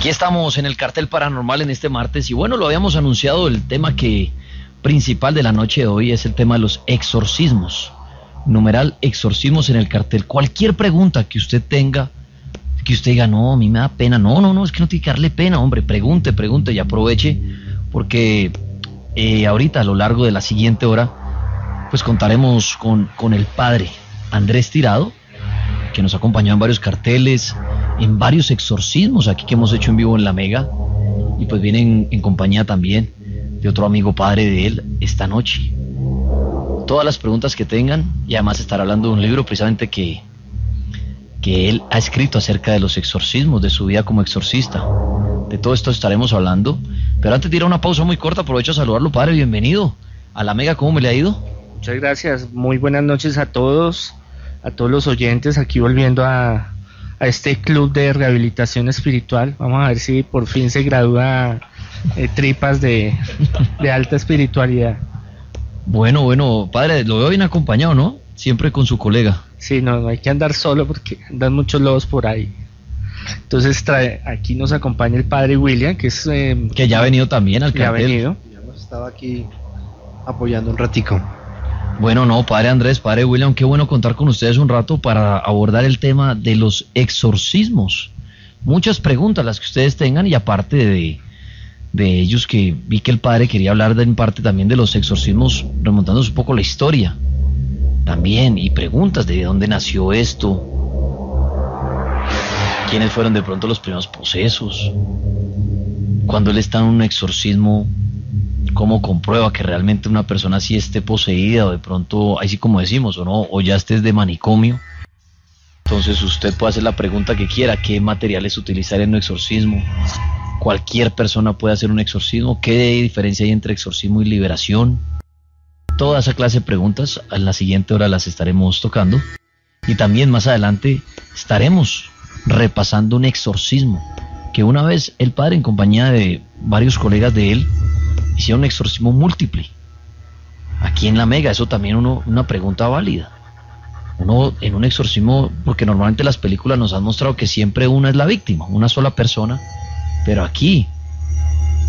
Aquí estamos en el cartel paranormal en este martes y bueno, lo habíamos anunciado, el tema que principal de la noche de hoy es el tema de los exorcismos. Numeral exorcismos en el cartel. Cualquier pregunta que usted tenga, que usted diga, no, a mí me da pena. No, no, no, es que no tiene que darle pena, hombre. Pregunte, pregunte y aproveche porque eh, ahorita a lo largo de la siguiente hora, pues contaremos con, con el padre Andrés Tirado, que nos acompañó en varios carteles, en varios exorcismos aquí que hemos hecho en vivo en La Mega, y pues vienen en compañía también de otro amigo padre de él esta noche. Todas las preguntas que tengan, y además estar hablando de un libro precisamente que, que él ha escrito acerca de los exorcismos, de su vida como exorcista. De todo esto estaremos hablando. Pero antes de ir a una pausa muy corta, aprovecho a saludarlo, padre. Bienvenido a la Mega. ¿Cómo me le ha ido? Muchas gracias. Muy buenas noches a todos, a todos los oyentes. Aquí volviendo a, a este club de rehabilitación espiritual. Vamos a ver si por fin se gradúa eh, tripas de, de alta espiritualidad. Bueno, bueno, padre, lo veo bien acompañado, ¿no? Siempre con su colega. Sí, no, no hay que andar solo porque andan muchos lobos por ahí. Entonces trae, aquí nos acompaña el padre William, que es... eh, Que ya ha venido también al que ha cartel. venido. Ya hemos estado aquí apoyando un ratico. Bueno, no, padre Andrés, padre William, qué bueno contar con ustedes un rato para abordar el tema de los exorcismos. Muchas preguntas las que ustedes tengan y aparte de, de ellos que vi que el padre quería hablar de, en parte también de los exorcismos, remontándose un poco la historia. También, y preguntas de dónde nació esto, quiénes fueron de pronto los primeros posesos, cuando él está en un exorcismo, cómo comprueba que realmente una persona así esté poseída o de pronto, así como decimos, o no, o ya estés de manicomio. Entonces usted puede hacer la pregunta que quiera, qué materiales utilizar en un exorcismo. Cualquier persona puede hacer un exorcismo. ¿Qué diferencia hay entre exorcismo y liberación? Toda esa clase de preguntas en la siguiente hora las estaremos tocando. Y también más adelante estaremos repasando un exorcismo que una vez el padre en compañía de varios colegas de él hicieron exorcismo múltiple. Aquí en la Mega, eso también uno, una pregunta válida. Uno en un exorcismo, porque normalmente las películas nos han mostrado que siempre una es la víctima, una sola persona, pero aquí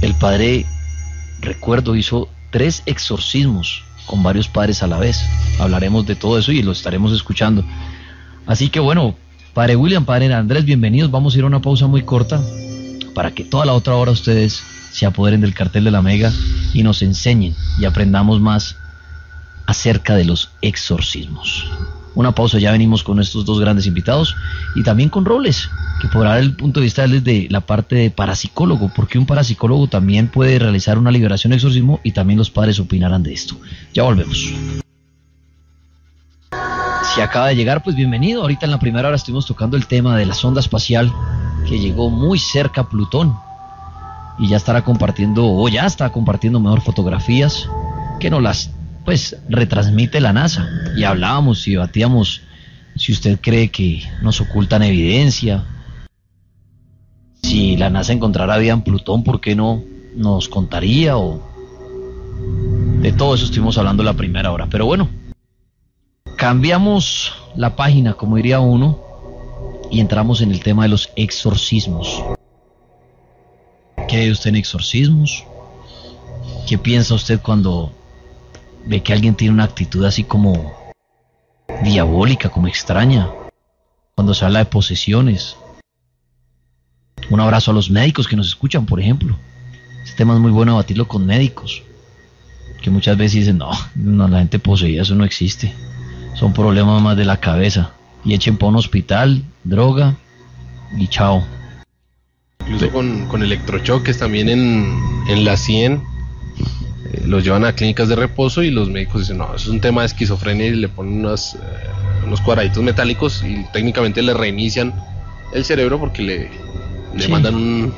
el padre, recuerdo, hizo tres exorcismos con varios padres a la vez. Hablaremos de todo eso y lo estaremos escuchando. Así que bueno, padre William, padre Andrés, bienvenidos. Vamos a ir a una pausa muy corta para que toda la otra hora ustedes se apoderen del cartel de la Mega y nos enseñen y aprendamos más acerca de los exorcismos. Una pausa, ya venimos con estos dos grandes invitados y también con Robles, que podrá dar el punto de vista desde la parte de parapsicólogo, porque un parapsicólogo también puede realizar una liberación exorcismo y también los padres opinarán de esto. Ya volvemos. Si acaba de llegar, pues bienvenido. Ahorita en la primera hora estuvimos tocando el tema de la sonda espacial que llegó muy cerca a Plutón y ya estará compartiendo, o ya está compartiendo mejor fotografías que nos las pues retransmite la NASA. Y hablábamos y debatíamos si usted cree que nos ocultan evidencia, si la NASA encontrara vida en Plutón, ¿por qué no nos contaría? O de todo eso estuvimos hablando la primera hora. Pero bueno, cambiamos la página, como diría uno, y entramos en el tema de los exorcismos. ¿Qué ve usted en exorcismos? ¿Qué piensa usted cuando ve que alguien tiene una actitud así como diabólica, como extraña? Cuando se habla de posesiones. Un abrazo a los médicos que nos escuchan, por ejemplo. Este tema es muy bueno debatirlo con médicos. Que muchas veces dicen, no, no la gente poseída, eso no existe. Son problemas más de la cabeza. Y echen para un hospital, droga y chao. Incluso con, con electrochoques también en, en la 100 eh, los llevan a clínicas de reposo y los médicos dicen, no, eso es un tema de esquizofrenia y le ponen unos, eh, unos cuadraditos metálicos y técnicamente le reinician el cerebro porque le, le Sí. mandan un,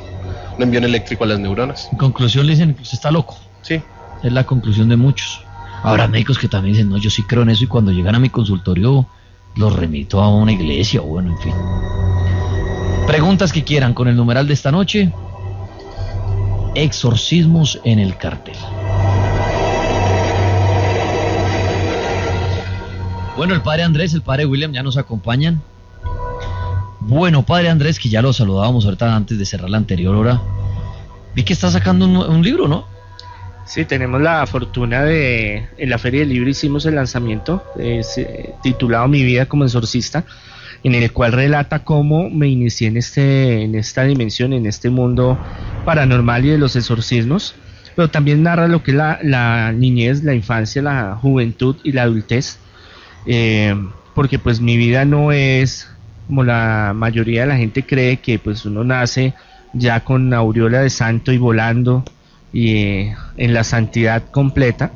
un envío eléctrico a las neuronas. En conclusión le dicen que usted está loco. Sí, Es la conclusión de muchos. Habrá médicos que también dicen, no, yo sí creo en eso y cuando llegan a mi consultorio los remito a una iglesia o bueno, en fin. Preguntas que quieran con el numeral de esta noche. Exorcismos en el cartel. Bueno, el padre Andrés, el padre William ya nos acompañan. Bueno, padre Andrés, que ya lo saludábamos ahorita antes de cerrar la anterior hora. Vi que está sacando un, libro, ¿no? Sí, tenemos la fortuna de, en la Feria del Libro hicimos el lanzamiento, eh, titulado Mi vida como exorcista, en el cual relata cómo me inicié en, este, en esta dimensión, en este mundo paranormal y de los exorcismos, pero también narra lo que es la, niñez, la infancia, la juventud y la adultez, eh, porque pues mi vida no es como la mayoría de la gente cree que pues uno nace ya con aureola de santo y volando y eh, en la santidad completa.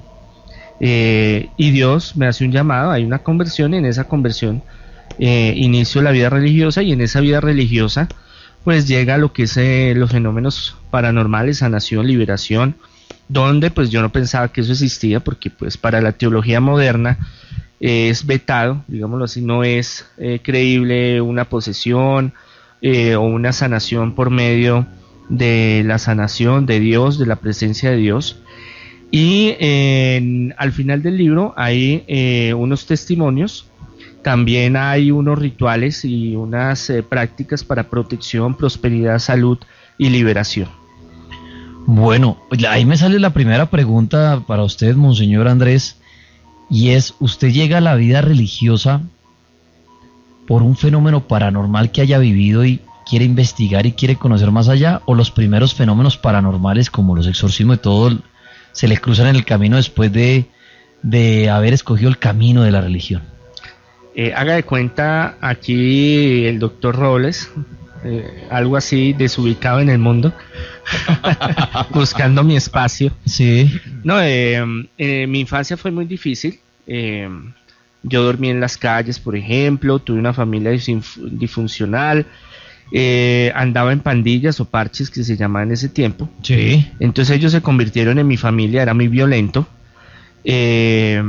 Eh, y Dios me hace un llamado, hay una conversión, y en esa conversión eh, inicio la vida religiosa y en esa vida religiosa pues llega lo que es eh, los fenómenos paranormales, sanación, liberación, donde pues yo no pensaba que eso existía porque pues para la teología moderna es vetado, digámoslo así, no es creíble una posesión, eh, o una sanación por medio de la sanación de Dios, de la presencia de Dios. Y al final del libro hay eh, unos testimonios, también hay unos rituales y unas eh, prácticas para protección, prosperidad, salud y liberación. Bueno, ahí me sale la primera pregunta para usted, Monseñor Andrés, y es, ¿usted llega a la vida religiosa por un fenómeno paranormal que haya vivido y quiere investigar y quiere conocer más allá, o los primeros fenómenos paranormales como los exorcismos y todo se le cruzan en el camino después de, de haber escogido el camino de la religión. Eh, haga de cuenta aquí el doctor Robles, eh, algo así desubicado en el mundo, buscando mi espacio. Sí. No, eh, mi infancia fue muy difícil. Yo dormí en las calles, por ejemplo, tuve una familia disfuncional, eh, andaba en pandillas o parches que se llamaban en ese tiempo. Sí. Entonces ellos se convirtieron en mi familia, era muy violento. Eh,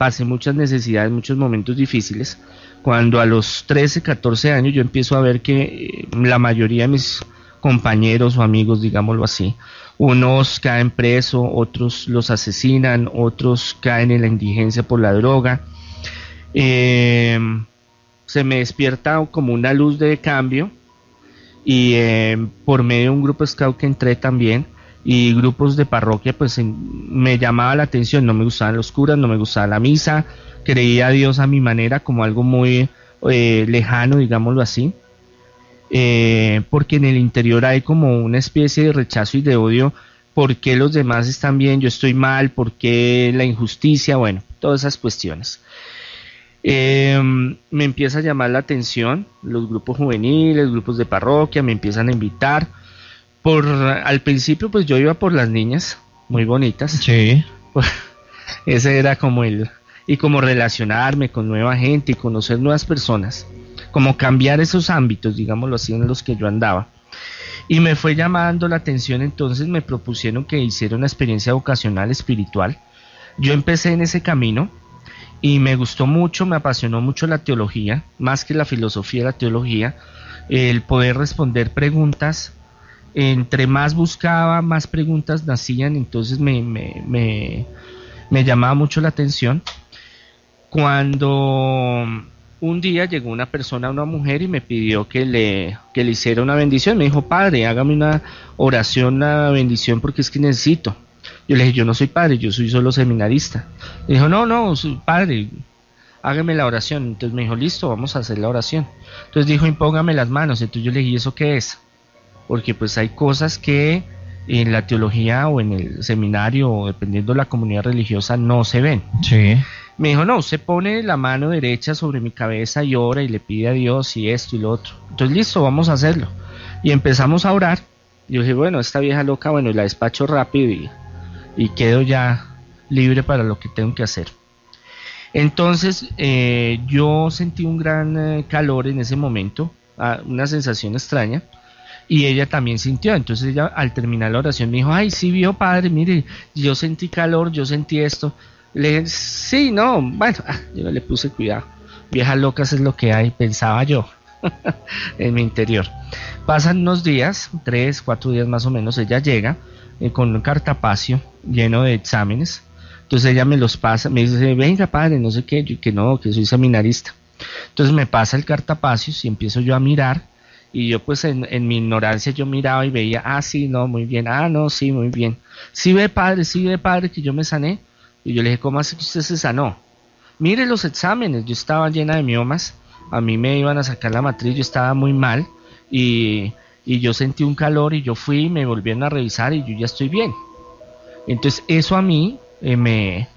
pasé muchas necesidades, muchos momentos difíciles. Cuando a los 13, 14 años yo empiezo a ver que eh, la mayoría de mis compañeros o amigos, digámoslo así, unos caen preso, otros los asesinan, otros caen en la indigencia por la droga. Eh, se me despierta como una luz de cambio y eh, por medio de un grupo scout que entré también y grupos de parroquia pues me llamaba la atención, no me gustaban los curas, no me gustaba la misa, creía a Dios a mi manera como algo muy eh, lejano, digámoslo así, porque en el interior hay como una especie de rechazo y de odio, ¿por qué los demás están bien, yo estoy mal, por qué la injusticia, bueno, todas esas cuestiones. Em, me empieza a llamar la atención los grupos juveniles, grupos de parroquia, me empiezan a invitar. Por al principio, pues yo iba por las niñas, muy bonitas. Sí. Ese era como el y como relacionarme con nueva gente y conocer nuevas personas, como cambiar esos ámbitos, digámoslo así, en los que yo andaba. Y me fue llamando la atención, entonces me propusieron que hiciera una experiencia vocacional espiritual. Yo empecé en ese camino, y me gustó mucho, me apasionó mucho la teología, más que la filosofía, la teología, el poder responder preguntas. Entre más buscaba, más preguntas nacían, entonces me, me, me, llamaba mucho la atención. Cuando un día llegó una persona, una mujer, y me pidió que le, que le hiciera una bendición. Me dijo, padre, hágame una oración, una bendición, porque es que necesito. Yo le dije, yo no soy padre, yo soy solo seminarista. Me dijo, no, no, soy padre, hágame la oración. Entonces me dijo, listo, vamos a hacer la oración. Entonces dijo, impóngame las manos. Entonces yo le dije, ¿y eso qué es? Porque pues hay cosas que en la teología o en el seminario, o dependiendo de la comunidad religiosa, no se ven. Sí. Me dijo, no, usted pone la mano derecha sobre mi cabeza y ora y le pide a Dios y esto y lo otro. Entonces, listo, vamos a hacerlo. Y empezamos a orar. Yo dije, bueno, esta vieja loca, bueno, la despacho rápido y y quedo ya libre para lo que tengo que hacer. Entonces eh, yo sentí un gran eh, calor en ese momento, ah, una sensación extraña, y ella también sintió. Entonces ella al terminar la oración me dijo, ay, sí vio padre, mire, yo sentí calor, yo sentí esto. Le dije, sí, no, bueno, ah, yo le puse cuidado. Viejas locas es lo que hay, pensaba yo en mi interior. Pasan unos días, tres, cuatro días más o menos, ella llega eh, con un cartapacio lleno de exámenes. Entonces ella me los pasa, me dice, venga padre, no sé qué, yo que no, que soy seminarista. Entonces me pasa el cartapacios y empiezo yo a mirar y yo pues en, mi ignorancia yo miraba y veía, ah, sí, no, muy bien, ah, no, sí, muy bien. Sí ve padre, sí ve padre que yo me sané. Y yo le dije, ¿cómo hace que usted se sanó? Mire los exámenes, yo estaba llena de miomas, a mí me iban a sacar la matriz, yo estaba muy mal y, yo sentí un calor y yo fui, me volvieron a revisar y yo ya estoy bien. Entonces eso a mí eh, me,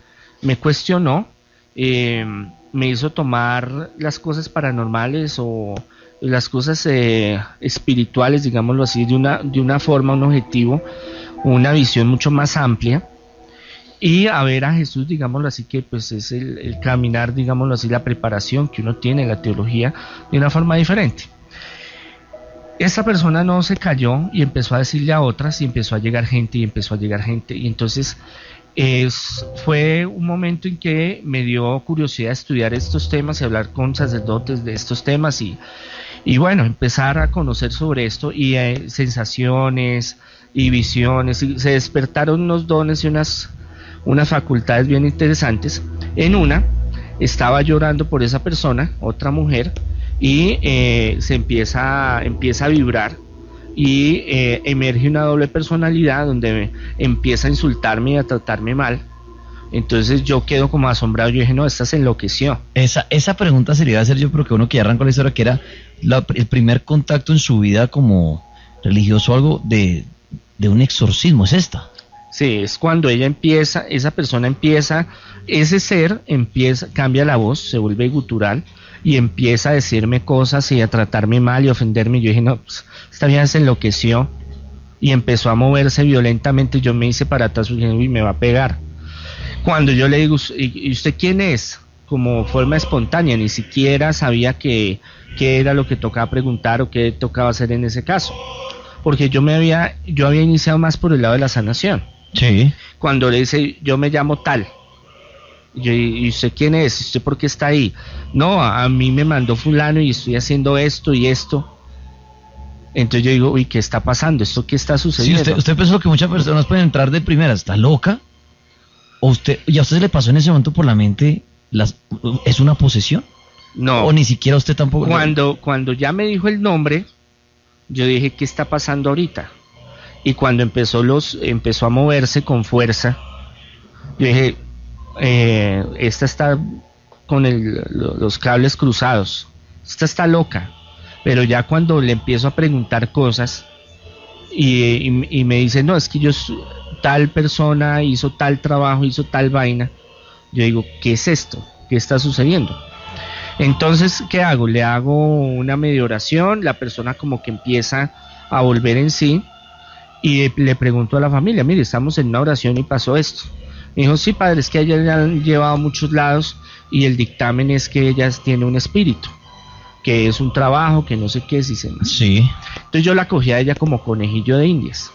me cuestionó, eh, me hizo tomar las cosas paranormales o las cosas eh, espirituales, digámoslo así, de una, de una forma, un objetivo, una visión mucho más amplia y a ver a Jesús, digámoslo así, que pues es el, caminar, digámoslo así, la preparación que uno tiene en la teología de una forma diferente. Esta persona no se cayó y empezó a decirle a otras y empezó a llegar gente y empezó a llegar gente y entonces es, fue un momento en que me dio curiosidad estudiar estos temas y hablar con sacerdotes de estos temas y, y bueno, empezar a conocer sobre esto y eh, sensaciones y visiones, y se despertaron unos dones y unas, unas facultades bien interesantes. En una, estaba llorando por esa persona, otra mujer, y eh, se empieza, empieza a vibrar y eh, emerge una doble personalidad donde empieza a insultarme y a tratarme mal. Entonces yo quedo como asombrado, yo dije, no, esta se enloqueció. Esa, esa pregunta sería hacer yo, pero que uno que arrancó la historia, que era el primer contacto en su vida como religioso algo de, un exorcismo, ¿es esta? Sí, es cuando ella empieza, esa persona empieza, ese ser empieza, cambia la voz, se vuelve gutural y empieza a decirme cosas y a tratarme mal y ofenderme. Yo dije, no, pues, esta vieja se enloqueció y empezó a moverse violentamente. Yo me hice para atrás y me va a pegar. Cuando yo le digo, ¿y usted quién es? Como forma espontánea, ni siquiera sabía que qué era lo que tocaba preguntar o qué tocaba hacer en ese caso. Porque yo me había, yo había iniciado más por el lado de la sanación. Sí. Cuando le dice, yo me llamo tal. ¿Y usted quién es? ¿Usted por qué está ahí? No, a, mí me mandó fulano y estoy haciendo esto y esto. Entonces yo digo, uy, ¿qué está pasando? ¿Esto qué está sucediendo? Sí, usted, usted pensó que muchas personas pueden entrar de primera, ¿está loca? ¿O usted, y a usted le pasó en ese momento por la mente, las, ¿es una posesión? No. O ni siquiera usted tampoco. Cuando, cuando ya me dijo el nombre, yo dije, ¿qué está pasando ahorita? Y cuando empezó, los, empezó a moverse con fuerza, yo dije, eh, esta está con los cables cruzados, esta está loca. Pero ya cuando le empiezo a preguntar cosas y, y me dice, no, es que yo tal persona hizo tal trabajo, hizo tal vaina, yo digo, ¿qué es esto? ¿Qué está sucediendo? Entonces, ¿qué hago? Le hago una media oración, la persona como que empieza a volver en sí y le pregunto a la familia, mire, estamos en una oración y pasó esto. Me dijo, sí, padre, es que ella ya han llevado a muchos lados y el dictamen es que ella tiene un espíritu, que es un trabajo, que no sé qué, si se Sí. Entonces yo la cogí a ella como conejillo de indias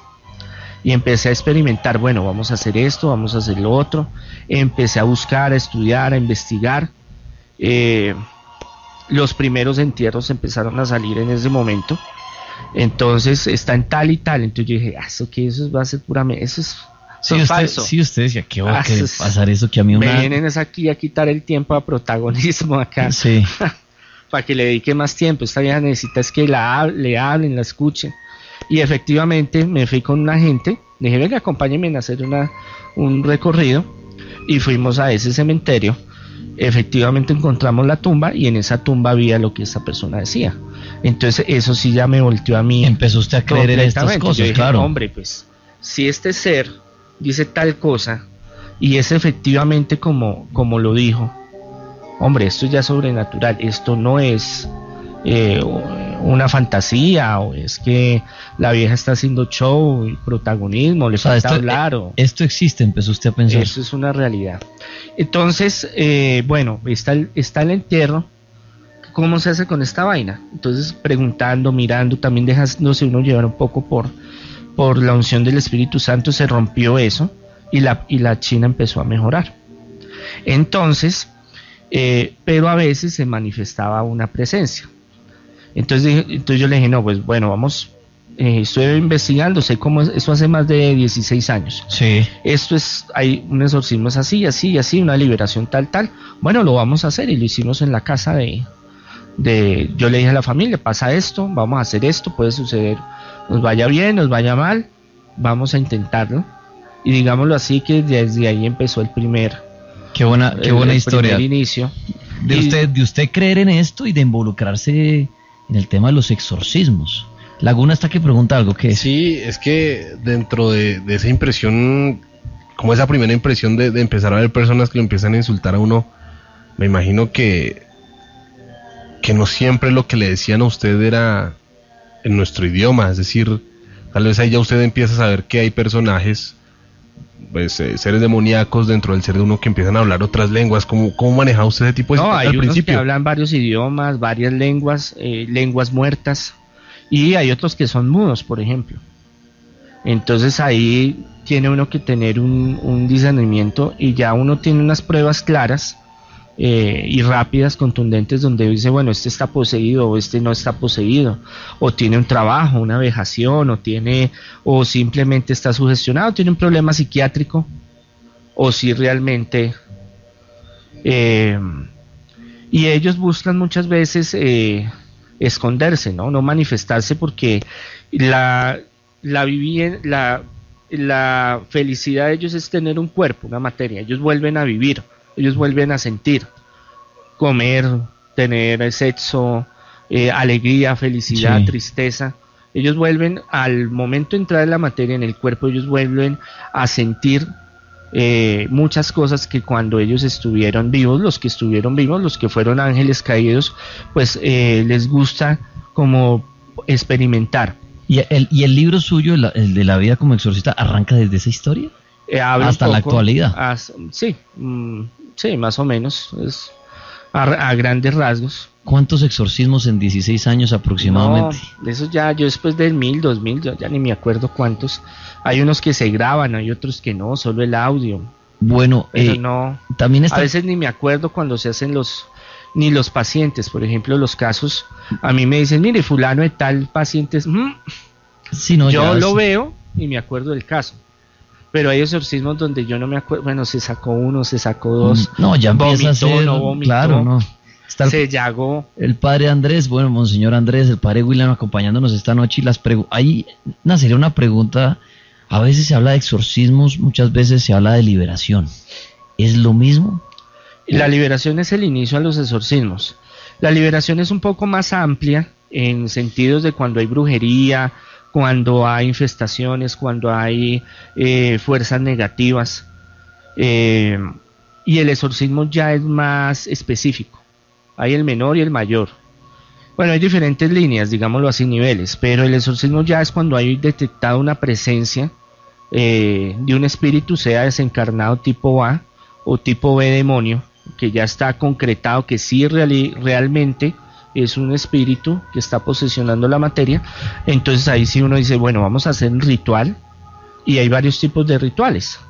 y empecé a experimentar, bueno, vamos a hacer esto, vamos a hacer lo otro. Empecé a buscar, a estudiar, a investigar eh, los primeros entierros empezaron a salir en ese momento. Entonces está en tal y tal. Entonces yo dije, ah, eso que eso va a ser puramente, eso es, falso. Sí, usted decía, ¿qué va a ah, pasar eso que a mí una... Me vienen aquí a quitar el tiempo a protagonismo acá. Sí. para que le dedique más tiempo. Esta vieja necesita es que la, le hablen, la escuchen. Y efectivamente me fui con una gente, dije, venga, acompáñenme a hacer una, un recorrido. Y fuimos a ese cementerio efectivamente encontramos la tumba y en esa tumba había lo que esa persona decía. Entonces eso sí ya me volteó a mí. Empezó usted a creer en estas cosas, claro. Hombre, pues si este ser dice tal cosa y es efectivamente como, como lo dijo, hombre, esto es ya sobrenatural, esto no es eh, una fantasía o es que la vieja está haciendo show y protagonismo, le falta hablar o... Esto existe, empezó usted a pensar. Eso es una realidad. Entonces, eh, bueno, está el, entierro. ¿Cómo se hace con esta vaina? Entonces, preguntando, mirando, también dejándose uno llevar un poco por, por la unción del Espíritu Santo, se rompió eso y la, y la China empezó a mejorar. Entonces, eh, pero a veces se manifestaba una presencia. Entonces, entonces yo le dije, no, pues bueno, vamos, eh, estoy investigando, sé cómo es, eso hace más de 16 años. Sí. Esto es, hay un exorcismo es así, así, así, una liberación tal, tal. Bueno, lo vamos a hacer y lo hicimos en la casa de, de yo le dije a la familia, pasa esto, vamos a hacer esto, puede suceder, nos vaya bien, nos vaya mal, vamos a intentarlo. Y digámoslo así que desde ahí empezó el primer qué buena qué buena historia primer inicio de usted de usted creer en esto y de involucrarse en el tema de los exorcismos. Laguna está que pregunta algo que Sí, es que dentro de, esa impresión, como esa primera impresión de, de empezar a ver personas que lo empiezan a insultar a uno, me imagino que que no siempre lo que le decían a usted era en nuestro idioma, es decir, tal vez ahí ya usted empieza a saber que hay personajes, pues eh, seres demoníacos dentro del ser de uno que empiezan a hablar otras lenguas, ¿cómo, cómo maneja usted ese tipo de No, hay unos que hablan varios idiomas, varias lenguas, eh, lenguas muertas, y hay otros que son mudos, por ejemplo. Entonces ahí tiene uno que tener un, un discernimiento y ya uno tiene unas pruebas claras eh, y rápidas, contundentes, donde dice, bueno, este está poseído o este no está poseído, o tiene un trabajo, una vejación, o tiene, o simplemente está sugestionado, tiene un problema psiquiátrico, o si realmente... Eh, y ellos buscan muchas veces eh, esconderse, ¿no? No manifestarse porque la, la, la, la felicidad de ellos es tener un cuerpo, una materia. Ellos vuelven a vivir ellos vuelven a sentir, comer, tener sexo, eh, alegría, felicidad, tristeza. Ellos vuelven al momento de entrar en la materia en el cuerpo, ellos vuelven a sentir eh, muchas cosas que cuando ellos estuvieron vivos, los que estuvieron vivos, los que fueron ángeles caídos, pues eh, les gusta como experimentar. ¿Y el, ¿Y el libro suyo, el de la vida como exorcista, arranca desde esa historia? hasta la actualidad. sí, mm, Sí, más o menos, es a, grandes rasgos. ¿Cuántos exorcismos en 16 años aproximadamente? No, de esos ya, yo después del mil, dos mil, yo ya ni me acuerdo cuántos. Hay unos que se graban, hay otros que no, solo el audio. Bueno, eh, no. También A veces ni me acuerdo cuando se hacen los, ni los pacientes, por ejemplo, los casos. A mí me dicen, mire, fulano de tal paciente, mm". no, yo lo veo y me acuerdo del caso pero hay exorcismos donde yo no me acuerdo, bueno, se sacó uno, se sacó dos, mm, no, ya empieza a ser, no claro, no. Se llagó. El padre Andrés, bueno, monseñor Andrés, el padre William acompañándonos esta noche y las ahí nacería una pregunta, a veces se habla de exorcismos, muchas veces se habla de liberación, ¿es lo mismo? La liberación es el inicio a los exorcismos. La liberación es un poco más amplia en sentidos de cuando hay brujería, cuando hay infestaciones, cuando hay eh, fuerzas negativas. Eh, y el exorcismo ya es más específico. Hay el menor y el mayor. Bueno, hay diferentes líneas, digámoslo así, niveles, pero el exorcismo ya es cuando hay detectado una presencia eh, de un espíritu, sea desencarnado tipo A o tipo B demonio, que ya está concretado que sí realmente es un espíritu que está posesionando la materia, entonces ahí sí uno dice, bueno, vamos a hacer un ritual y hay varios tipos de rituales.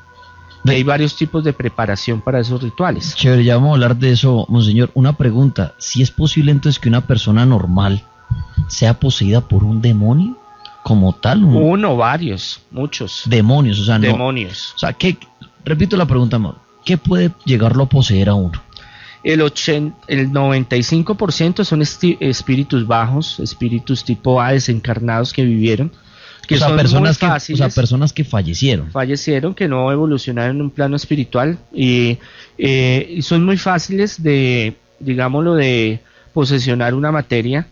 Hay varios tipos de preparación para esos rituales. Chévere, ya vamos a hablar de eso, monseñor. Una pregunta, si es posible entonces que una persona normal sea poseída por un demonio como tal? Uno, varios, muchos. Demonios, o sea, Demonios. o sea, ¿qué, repito la pregunta, ¿qué puede llegarlo a poseer a uno? El, 80, el 95% son espíritus bajos, espíritus tipo A desencarnados que vivieron. Que son personas que, o sea, personas que fallecieron. Fallecieron, que no evolucionaron en un plano espiritual y, eh, y son muy fáciles de, digámoslo, de posesionar una materia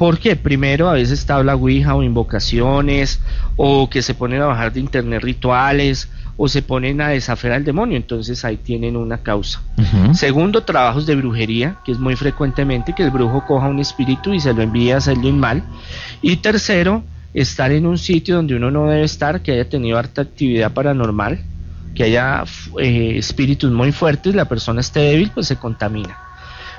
porque primero a veces está la Ouija o invocaciones, o que se ponen a bajar de internet rituales, o se ponen a desafiar al demonio, entonces ahí tienen una causa. Segundo, trabajos de brujería, que es muy frecuentemente que el brujo coja un espíritu y se lo envíe a hacerle un mal. Y tercero, estar en un sitio donde uno no debe estar, que haya tenido harta actividad paranormal, que haya eh, espíritus muy fuertes, la persona esté débil, pues se contamina.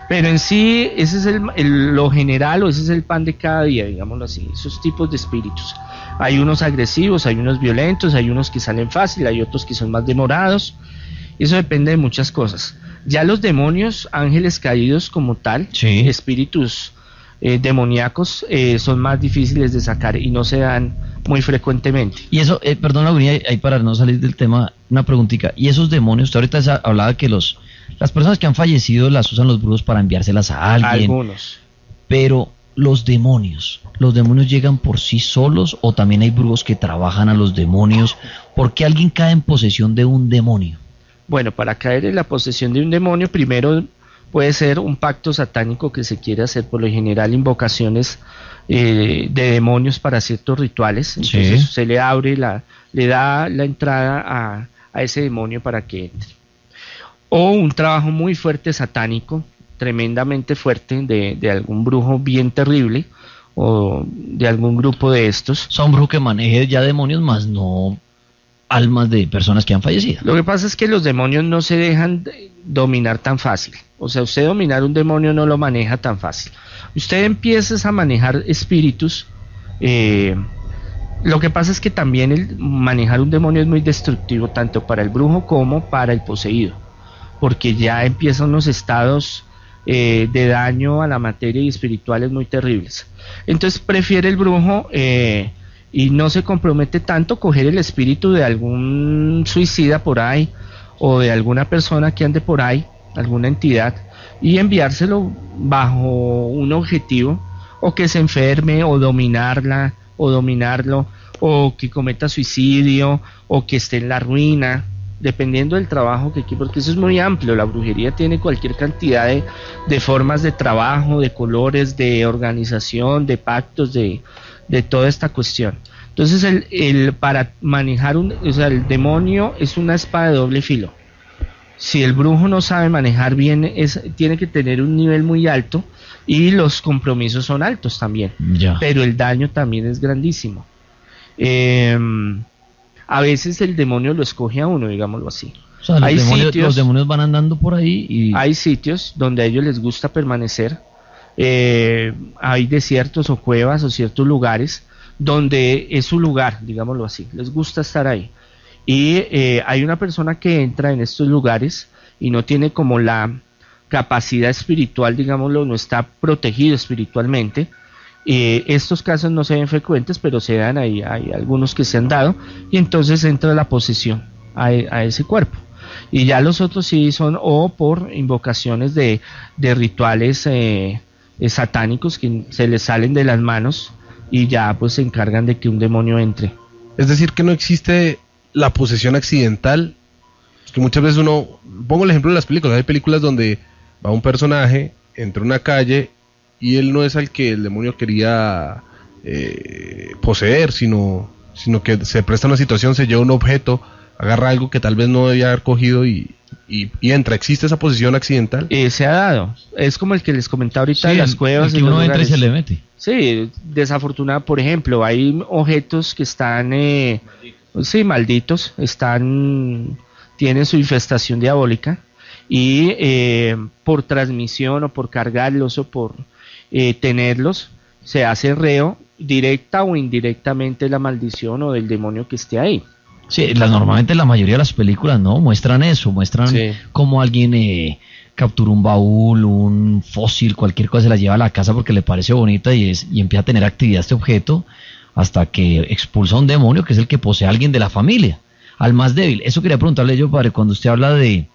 Pero en sí, ese es el, lo general o ese es el pan de cada día, digámoslo así, esos tipos de espíritus. Hay unos agresivos, hay unos violentos, hay unos que salen fácil, hay otros que son más demorados. Eso depende de muchas cosas. Ya los demonios, ángeles caídos como tal, espíritus eh, demoníacos, eh, son más difíciles de sacar y no se dan muy frecuentemente. Y eso, eh, perdón, ahí para no salir del tema, una preguntita. ¿Y esos demonios, usted ahorita hablaba que los las personas que han fallecido las usan los brujos para enviárselas a alguien. Algunos. Pero los demonios, ¿los demonios llegan por sí solos o también hay brujos que trabajan a los demonios? ¿Por qué alguien cae en posesión de un demonio? Bueno, para caer en la posesión de un demonio, primero puede ser un pacto satánico que se quiere hacer, por lo general invocaciones eh, de demonios para ciertos rituales. Entonces se le abre la, le da la entrada a, a ese demonio para que entre. O un trabajo muy fuerte satánico, tremendamente fuerte de, de algún brujo bien terrible o de algún grupo de estos. Son brujos que maneje ya demonios, más no almas de personas que han fallecido. Lo que pasa es que los demonios no se dejan dominar tan fácil. O sea, usted dominar un demonio no lo maneja tan fácil. Usted empieza a manejar espíritus. Eh, lo que pasa es que también el manejar un demonio es muy destructivo tanto para el brujo como para el poseído, porque ya empiezan unos estados eh, de daño a la materia y espirituales muy terribles. Entonces prefiere el brujo eh, y no se compromete tanto coger el espíritu de algún suicida por ahí o de alguna persona que ande por ahí, alguna entidad, y enviárselo bajo un objetivo o que se enferme o dominarla o dominarlo o que cometa suicidio o que esté en la ruina dependiendo del trabajo que porque eso es muy amplio, la brujería tiene cualquier cantidad de, de formas de trabajo, de colores, de organización, de pactos, de, de toda esta cuestión. Entonces, el, el, para manejar un, o sea, el demonio es una espada de doble filo. Si el brujo no sabe manejar bien, es, tiene que tener un nivel muy alto y los compromisos son altos también. Ya. Pero el daño también es grandísimo. Eh, a veces el demonio lo escoge a uno, digámoslo así. O sea, los, Hay demonios, sitios- los demonios van andando por ahí y Hay sitios donde a ellos les gusta permanecer. Eh, hay desiertos o cuevas o ciertos lugares donde es su lugar, digámoslo así. Les gusta estar ahí. Y eh, hay una persona que entra en estos lugares y no tiene como la capacidad espiritual, digámoslo, no está protegido espiritualmente. Estos casos no se ven frecuentes, pero se dan ahí, hay algunos que se han dado, y entonces entra la posesión a, ese cuerpo. Y ya los otros sí son o por invocaciones de, de rituales eh, eh, satánicos que se les salen de las manos y ya pues se encargan de que un demonio entre. Es decir, que no existe la posesión accidental. Que muchas veces uno, pongo el ejemplo de las películas, hay películas donde va un personaje, entra una calle y él no es al que el demonio quería eh, poseer, sino, sino que se presta una situación, se lleva un objeto, agarra algo que tal vez no debía haber cogido y, y- y entra. ¿Existe esa posesión accidental? Eh, se ha dado. Es como el que les comentaba ahorita Sí, de las cuevas. el que uno entra y se lugares. le mete. Sí, desafortunada, por ejemplo, hay objetos que están, eh, sí, malditos, están, tienen su infestación diabólica y eh, por transmisión o por cargarlos o por eh, tenerlos, se hace reo directa o indirectamente la maldición o del demonio que esté ahí. Sí, la- normalmente la mayoría de las películas no muestran eso, muestran Sí. cómo alguien eh, captura un baúl, un fósil, cualquier cosa, se la lleva a la casa porque le parece bonita y, es, y empieza a tener actividad este objeto hasta que expulsa a un demonio que es el que posee a alguien de la familia, al más débil. Eso quería preguntarle yo, padre, cuando usted habla de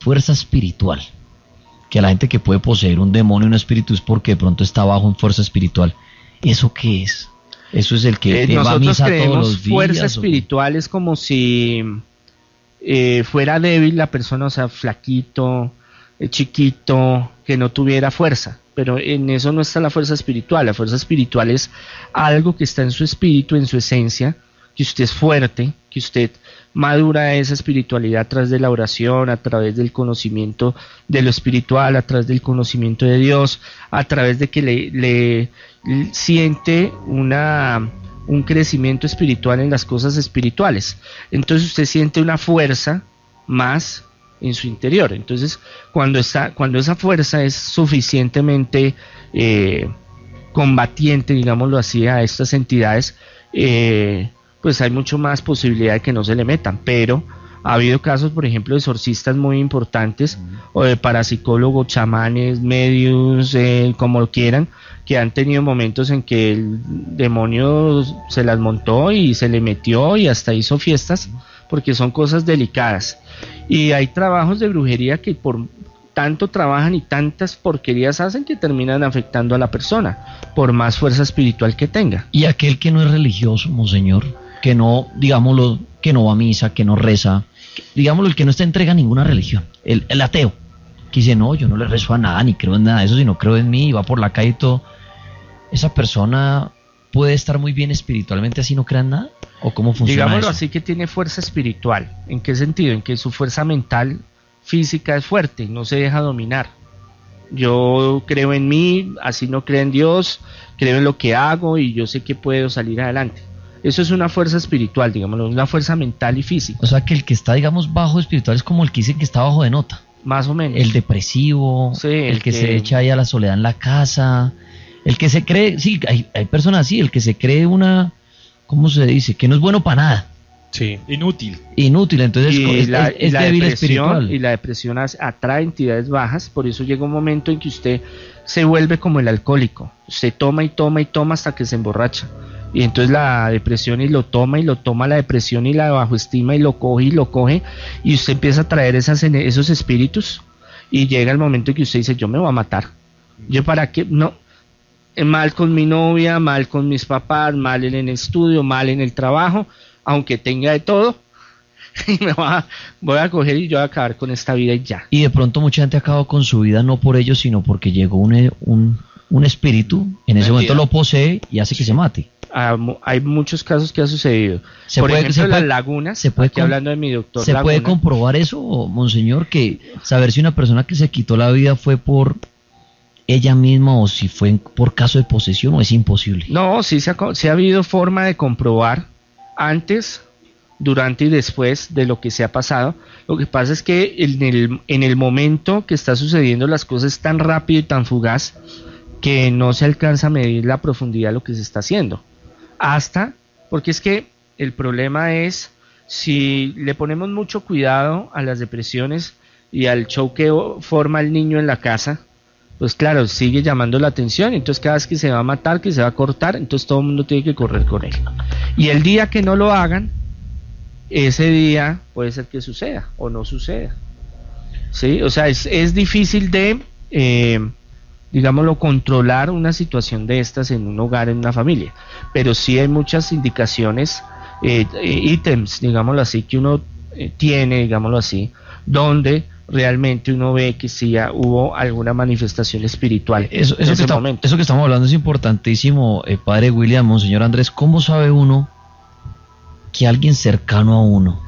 fuerza espiritual, que a la gente que puede poseer un demonio un espíritu es porque de pronto está bajo en fuerza espiritual, ¿eso qué es? Eso es el que Eh, nosotros creemos los días. fuerza o- espiritual es como si eh, fuera débil la persona, o sea, flaquito, eh, chiquito, que no tuviera fuerza. Pero en eso no está la fuerza espiritual. La fuerza espiritual es algo que está en su espíritu, en su esencia, que usted es fuerte, que usted madura esa espiritualidad a través de la oración, a través del conocimiento de lo espiritual, a través del conocimiento de Dios, a través de que le, siente una, un crecimiento espiritual en las cosas espirituales. Entonces usted siente una fuerza más en su interior. Entonces, cuando, está, cuando esa fuerza es suficientemente eh, combatiente, digámoslo así, a estas entidades, eh, pues hay mucho más posibilidad de que no se le metan. Pero ha habido casos, por ejemplo, de exorcistas muy importantes, o de parapsicólogos, chamanes, medios, eh, como lo quieran, que han tenido momentos en que el demonio se las montó y se le metió y hasta hizo fiestas, porque son cosas delicadas. Y hay trabajos de brujería que por tanto trabajan y tantas porquerías hacen que terminan afectando a la persona, por más fuerza espiritual que tenga. Y aquel que no es religioso, monseñor, que no, digámoslo, que no va a misa, que no reza, digámoslo, el que no está entrega a ninguna religión, el, el ateo, que dice, no, yo no le rezo a nada, ni creo en nada de eso, sino creo en mí, y va por la calle y todo, esa persona puede estar muy bien espiritualmente así no crea en nada, o cómo funciona Digámoslo eso? así que tiene fuerza espiritual. ¿En qué sentido? En que su fuerza mental, física es fuerte, no se deja dominar. Yo creo en mí, así no creo en Dios, creo en lo que hago y yo sé que puedo salir adelante. Eso es una fuerza espiritual, digámoslo, una fuerza mental y física, O sea, que el que está, digamos, bajo espiritual es como el que dice que está bajo de nota. más o menos. El depresivo, Sí, el, el que, que- se echa ahí a la soledad en la casa, el que se cree, sí, hay, hay personas así, el que se cree una, ¿cómo se dice? Que no es bueno para nada, Sí. Inútil. inútil, entonces y es, la, es- y es la débil depresión espiritual. y la depresión atrae entidades bajas, por eso llega un momento en que usted se vuelve como el alcohólico, usted toma y toma y toma hasta que se emborracha. Y entonces la depresión y lo toma y lo toma la depresión y la bajoestima y lo coge y lo coge y usted empieza a traer esas, esos espíritus y llega el momento en que usted dice yo me voy a matar. Yo para qué no eh, mal con mi novia, mal con mis papás, mal en el estudio, mal en el trabajo, aunque tenga de todo, y me voy a, voy a coger y yo voy a acabar con esta vida y ya. Y de pronto mucha gente acaba con su vida no por ello, sino porque llegó un, un, un espíritu, en ese momento lo posee y hace que se mate. Hay muchos casos que ha sucedido. Se Por puede- ejemplo, se las lagunas, se puede aquí hablando de mi doctor ¿Se puede comprobar eso, monseñor? Que saber si una persona que se quitó la vida fue por ella misma o si fue por caso de posesión o es imposible. No, sí se ha, sí ha habido forma de comprobar antes, durante y después de lo que se ha pasado. Lo que pasa es que en el, en el momento que está sucediendo las cosas tan rápido y tan fugaz que no se alcanza a medir la profundidad de lo que se está haciendo. Hasta, porque es que el problema es si le ponemos mucho cuidado a las depresiones y al show que forma el niño en la casa, pues claro, sigue llamando la atención, entonces cada vez que se va a matar, que se va a cortar, entonces todo el mundo tiene que correr con él. Y el día que no lo hagan, ese día puede ser que suceda o no suceda. ¿Sí? O sea, es, es difícil de, eh, digámoslo, controlar una situación de estas en un hogar, en una familia, pero sí hay muchas indicaciones, eh, eh, ítems, digámoslo así, que uno eh, tiene, digámoslo así, donde realmente uno ve que sí ya hubo alguna manifestación espiritual Eso, en que ese está- momento. eso que estamos hablando es importantísimo, eh, padre William, monseñor Andrés. ¿Cómo sabe uno que alguien cercano a uno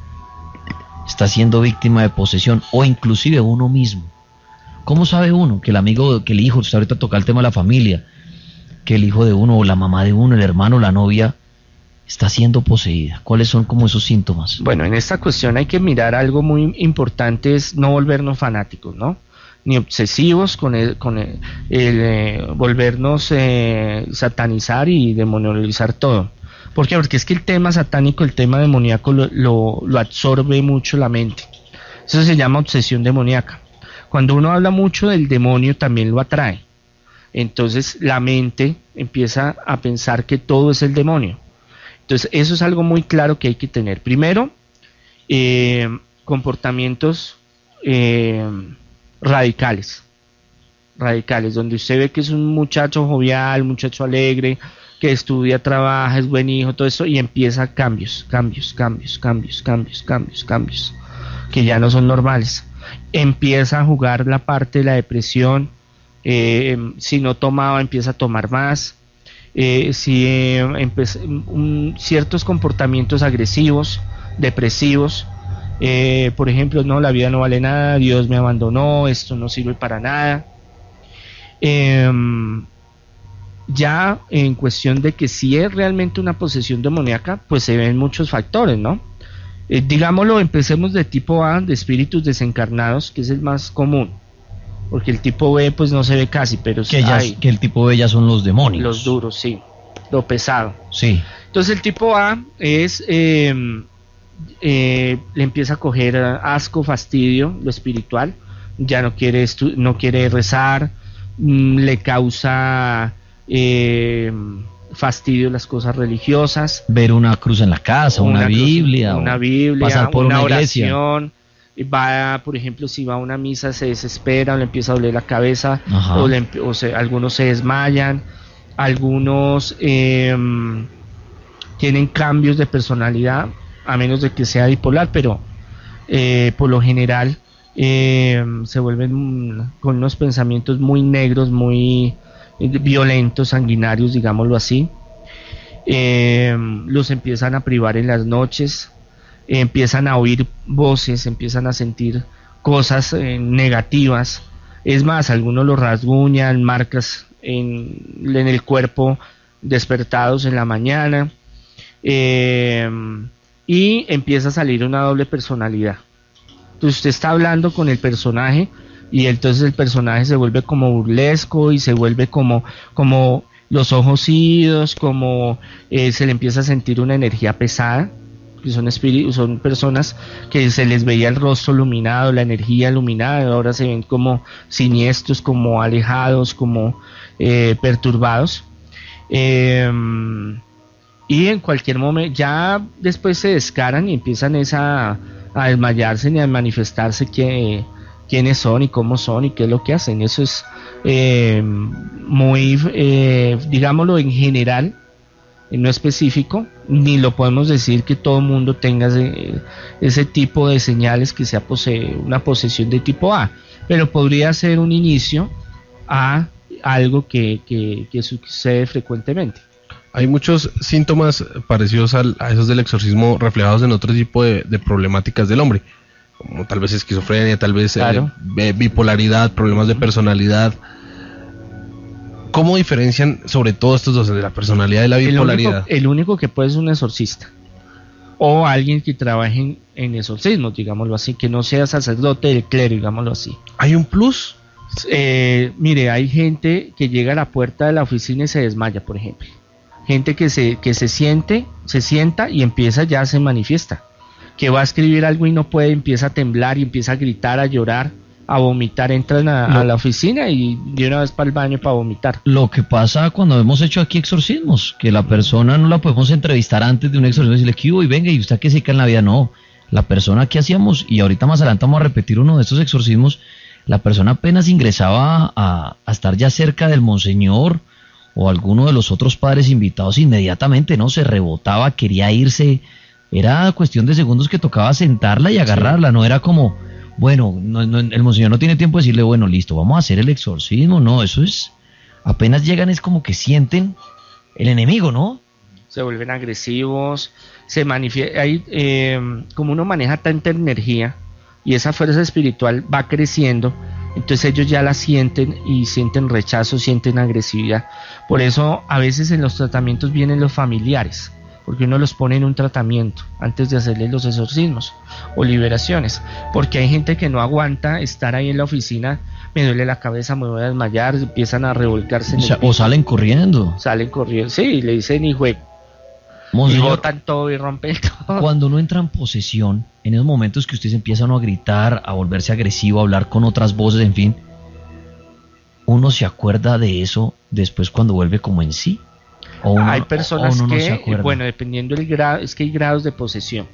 está siendo víctima de posesión o inclusive uno mismo? ¿Cómo sabe uno que el amigo, que el hijo, usted ahorita toca el tema de la familia, que el hijo de uno o la mamá de uno, el hermano, la novia, está siendo poseída? ¿Cuáles son como esos síntomas? Bueno, en esta cuestión hay que mirar algo muy importante, es no volvernos fanáticos, ¿no? Ni obsesivos con el, con el, eh, volvernos eh, satanizar y demonializar todo. ¿Por qué? Porque es que el tema satánico, el tema demoníaco lo, lo, lo absorbe mucho la mente. Eso se llama obsesión demoníaca. Cuando uno habla mucho del demonio también lo atrae. Entonces la mente empieza a pensar que todo es el demonio. Entonces, eso es algo muy claro que hay que tener. Primero, eh, comportamientos eh, radicales. Radicales, donde usted ve que es un muchacho jovial, muchacho alegre, que estudia, trabaja, es buen hijo, todo eso, y empieza cambios, cambios, cambios, cambios, cambios, cambios, cambios, que ya no son normales. Empieza a jugar la parte de la depresión, eh, si no tomaba, empieza a tomar más eh, si eh, ciertos comportamientos agresivos, depresivos, por ejemplo, no, la vida no vale nada, Dios me abandonó, esto no sirve para nada. Em, ya en cuestión de que si es realmente una posesión demoníaca, pues se ven muchos factores, ¿no? Eh, digámoslo, empecemos de tipo A, de espíritus desencarnados, que es el más común, porque el tipo B pues no se ve casi, pero sí Que, ya- hay. que el tipo de ellas son los demonios. Los duros, sí. Lo pesado. Sí. Entonces el tipo A es, eh, eh, le empieza a coger eh, asco, fastidio, lo espiritual. Ya no quiere, no quiere rezar, mm, le causa eh, fastidio las cosas religiosas. Ver una cruz en la casa, una, Biblia. una o Biblia, pasar por una, oración, va, por ejemplo, si va a una misa se desespera o le empieza a doler la cabeza o, algunos se desmayan, algunos em, tienen cambios de personalidad, a menos de que sea bipolar, pero eh, por lo general em, se vuelven con unos pensamientos muy negros, muy violentos, sanguinarios, digámoslo así. Em, los empiezan a privar en las noches, empiezan a oír voces, empiezan a sentir cosas eh, negativas. Es más, algunos los rasguñan, marcas en, el cuerpo despertados en la mañana. Em, y empieza a salir una doble personalidad. Entonces usted está hablando con el personaje y entonces el personaje se vuelve como burlesco y se vuelve como, como los ojos idos, como eh, se le empieza a sentir una energía pesada que son espíritus, son personas que se les veía el rostro iluminado, la energía iluminada, ahora se ven como siniestros, como alejados, como eh, perturbados. Em, y en cualquier momento, ya después se descaran y empiezan esa, a desmayarse y a manifestarse que, quiénes son y cómo son y qué es lo que hacen. Eso es em, muy, eh, digámoslo en general, no específico, ni lo podemos decir que todo el mundo tenga ese, tipo de señales que sea una posesión de tipo A, pero podría ser un inicio a algo que, sucede frecuentemente. Hay muchos síntomas parecidos a, esos del exorcismo reflejados en otro tipo de, problemáticas del hombre, como tal vez esquizofrenia, tal vez eh, bipolaridad, problemas de personalidad. ¿Cómo diferencian sobre todo estos dos, de la personalidad y la bipolaridad? El único, que puede ser un exorcista. O alguien que trabaje en, exorcismo, digámoslo así, que no sea sacerdote del clero, digámoslo así. ¿Hay un plus? Eh, mire, hay gente que llega a la puerta de la oficina y se desmaya, por ejemplo. Gente que se, que se siente, se sienta y empieza ya se manifiesta. Que va a escribir algo y no puede, empieza a temblar y empieza a gritar, a llorar a vomitar, entran a, la oficina y de una vez para el baño para vomitar. Lo que pasa cuando hemos hecho aquí exorcismos, que la persona no la podemos entrevistar antes de un exorcismo y decirle que y venga, y usted que se cae en la vida, no. La persona que hacíamos, y ahorita más adelante vamos a repetir uno de estos exorcismos, la persona apenas ingresaba a, a estar ya cerca del monseñor o alguno de los otros padres invitados, inmediatamente, ¿no? Se rebotaba, quería irse. Era cuestión de segundos que tocaba sentarla y agarrarla, no era como bueno, el monseñor no tiene tiempo de decirle, bueno, listo, vamos a hacer el exorcismo, no, eso es, apenas llegan es como que sienten el enemigo, ¿no? Se vuelven agresivos, se manifiesta, ahí, em, como uno maneja tanta energía y esa fuerza espiritual va creciendo, entonces ellos ya la sienten y sienten rechazo, sienten agresividad. Por eso a veces en los tratamientos vienen los familiares porque uno los pone en un tratamiento antes de hacerles los exorcismos o liberaciones, porque hay gente que no aguanta estar ahí en la oficina, me duele la cabeza, me voy a desmayar, empiezan a revolcarse. o, salen corriendo. Salen corriendo, sí, le dicen hijo y botan todo y rompen todo. Cuando uno entra en posesión, en esos momentos que ustedes empiezan a gritar, a volverse agresivo, a hablar con otras voces, en fin, uno se acuerda de eso después cuando vuelve como en sí hay personas que, bueno, dependiendo del grado, es que hay grados de posesión.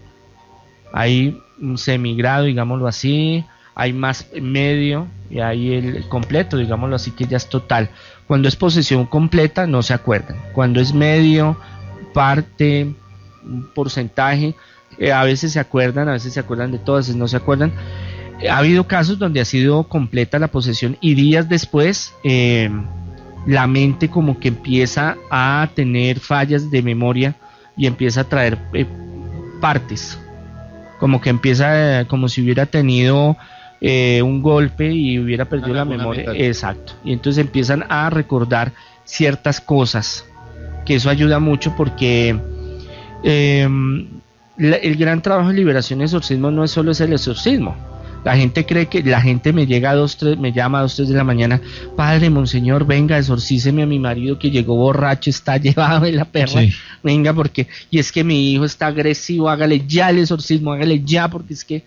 Hay un semigrado, digámoslo así, hay más medio y hay el, completo, digámoslo así, que ya es total. Cuando es posesión completa, no se acuerdan. Cuando es medio, parte, un porcentaje, eh, a veces se acuerdan, a veces se acuerdan de todas, a veces no se acuerdan. ha habido casos donde ha sido completa la posesión y días después eh, la mente como que empieza a tener fallas de memoria y empieza a traer eh, partes, como que empieza eh, como si hubiera tenido eh, un golpe y hubiera perdido la memoria. Exacto. Y entonces empiezan a recordar ciertas cosas, que eso ayuda mucho porque em, el gran trabajo de liberación y exorcismo no es solo es el exorcismo la gente cree que la gente me llega a dos, tres, me llama a dos, tres de la mañana, padre, monseñor, venga, exorcíceme a mi marido que llegó borracho, está llevado en la perra, venga, porque, y es que mi hijo está agresivo, hágale ya el exorcismo, hágale ya, porque es que...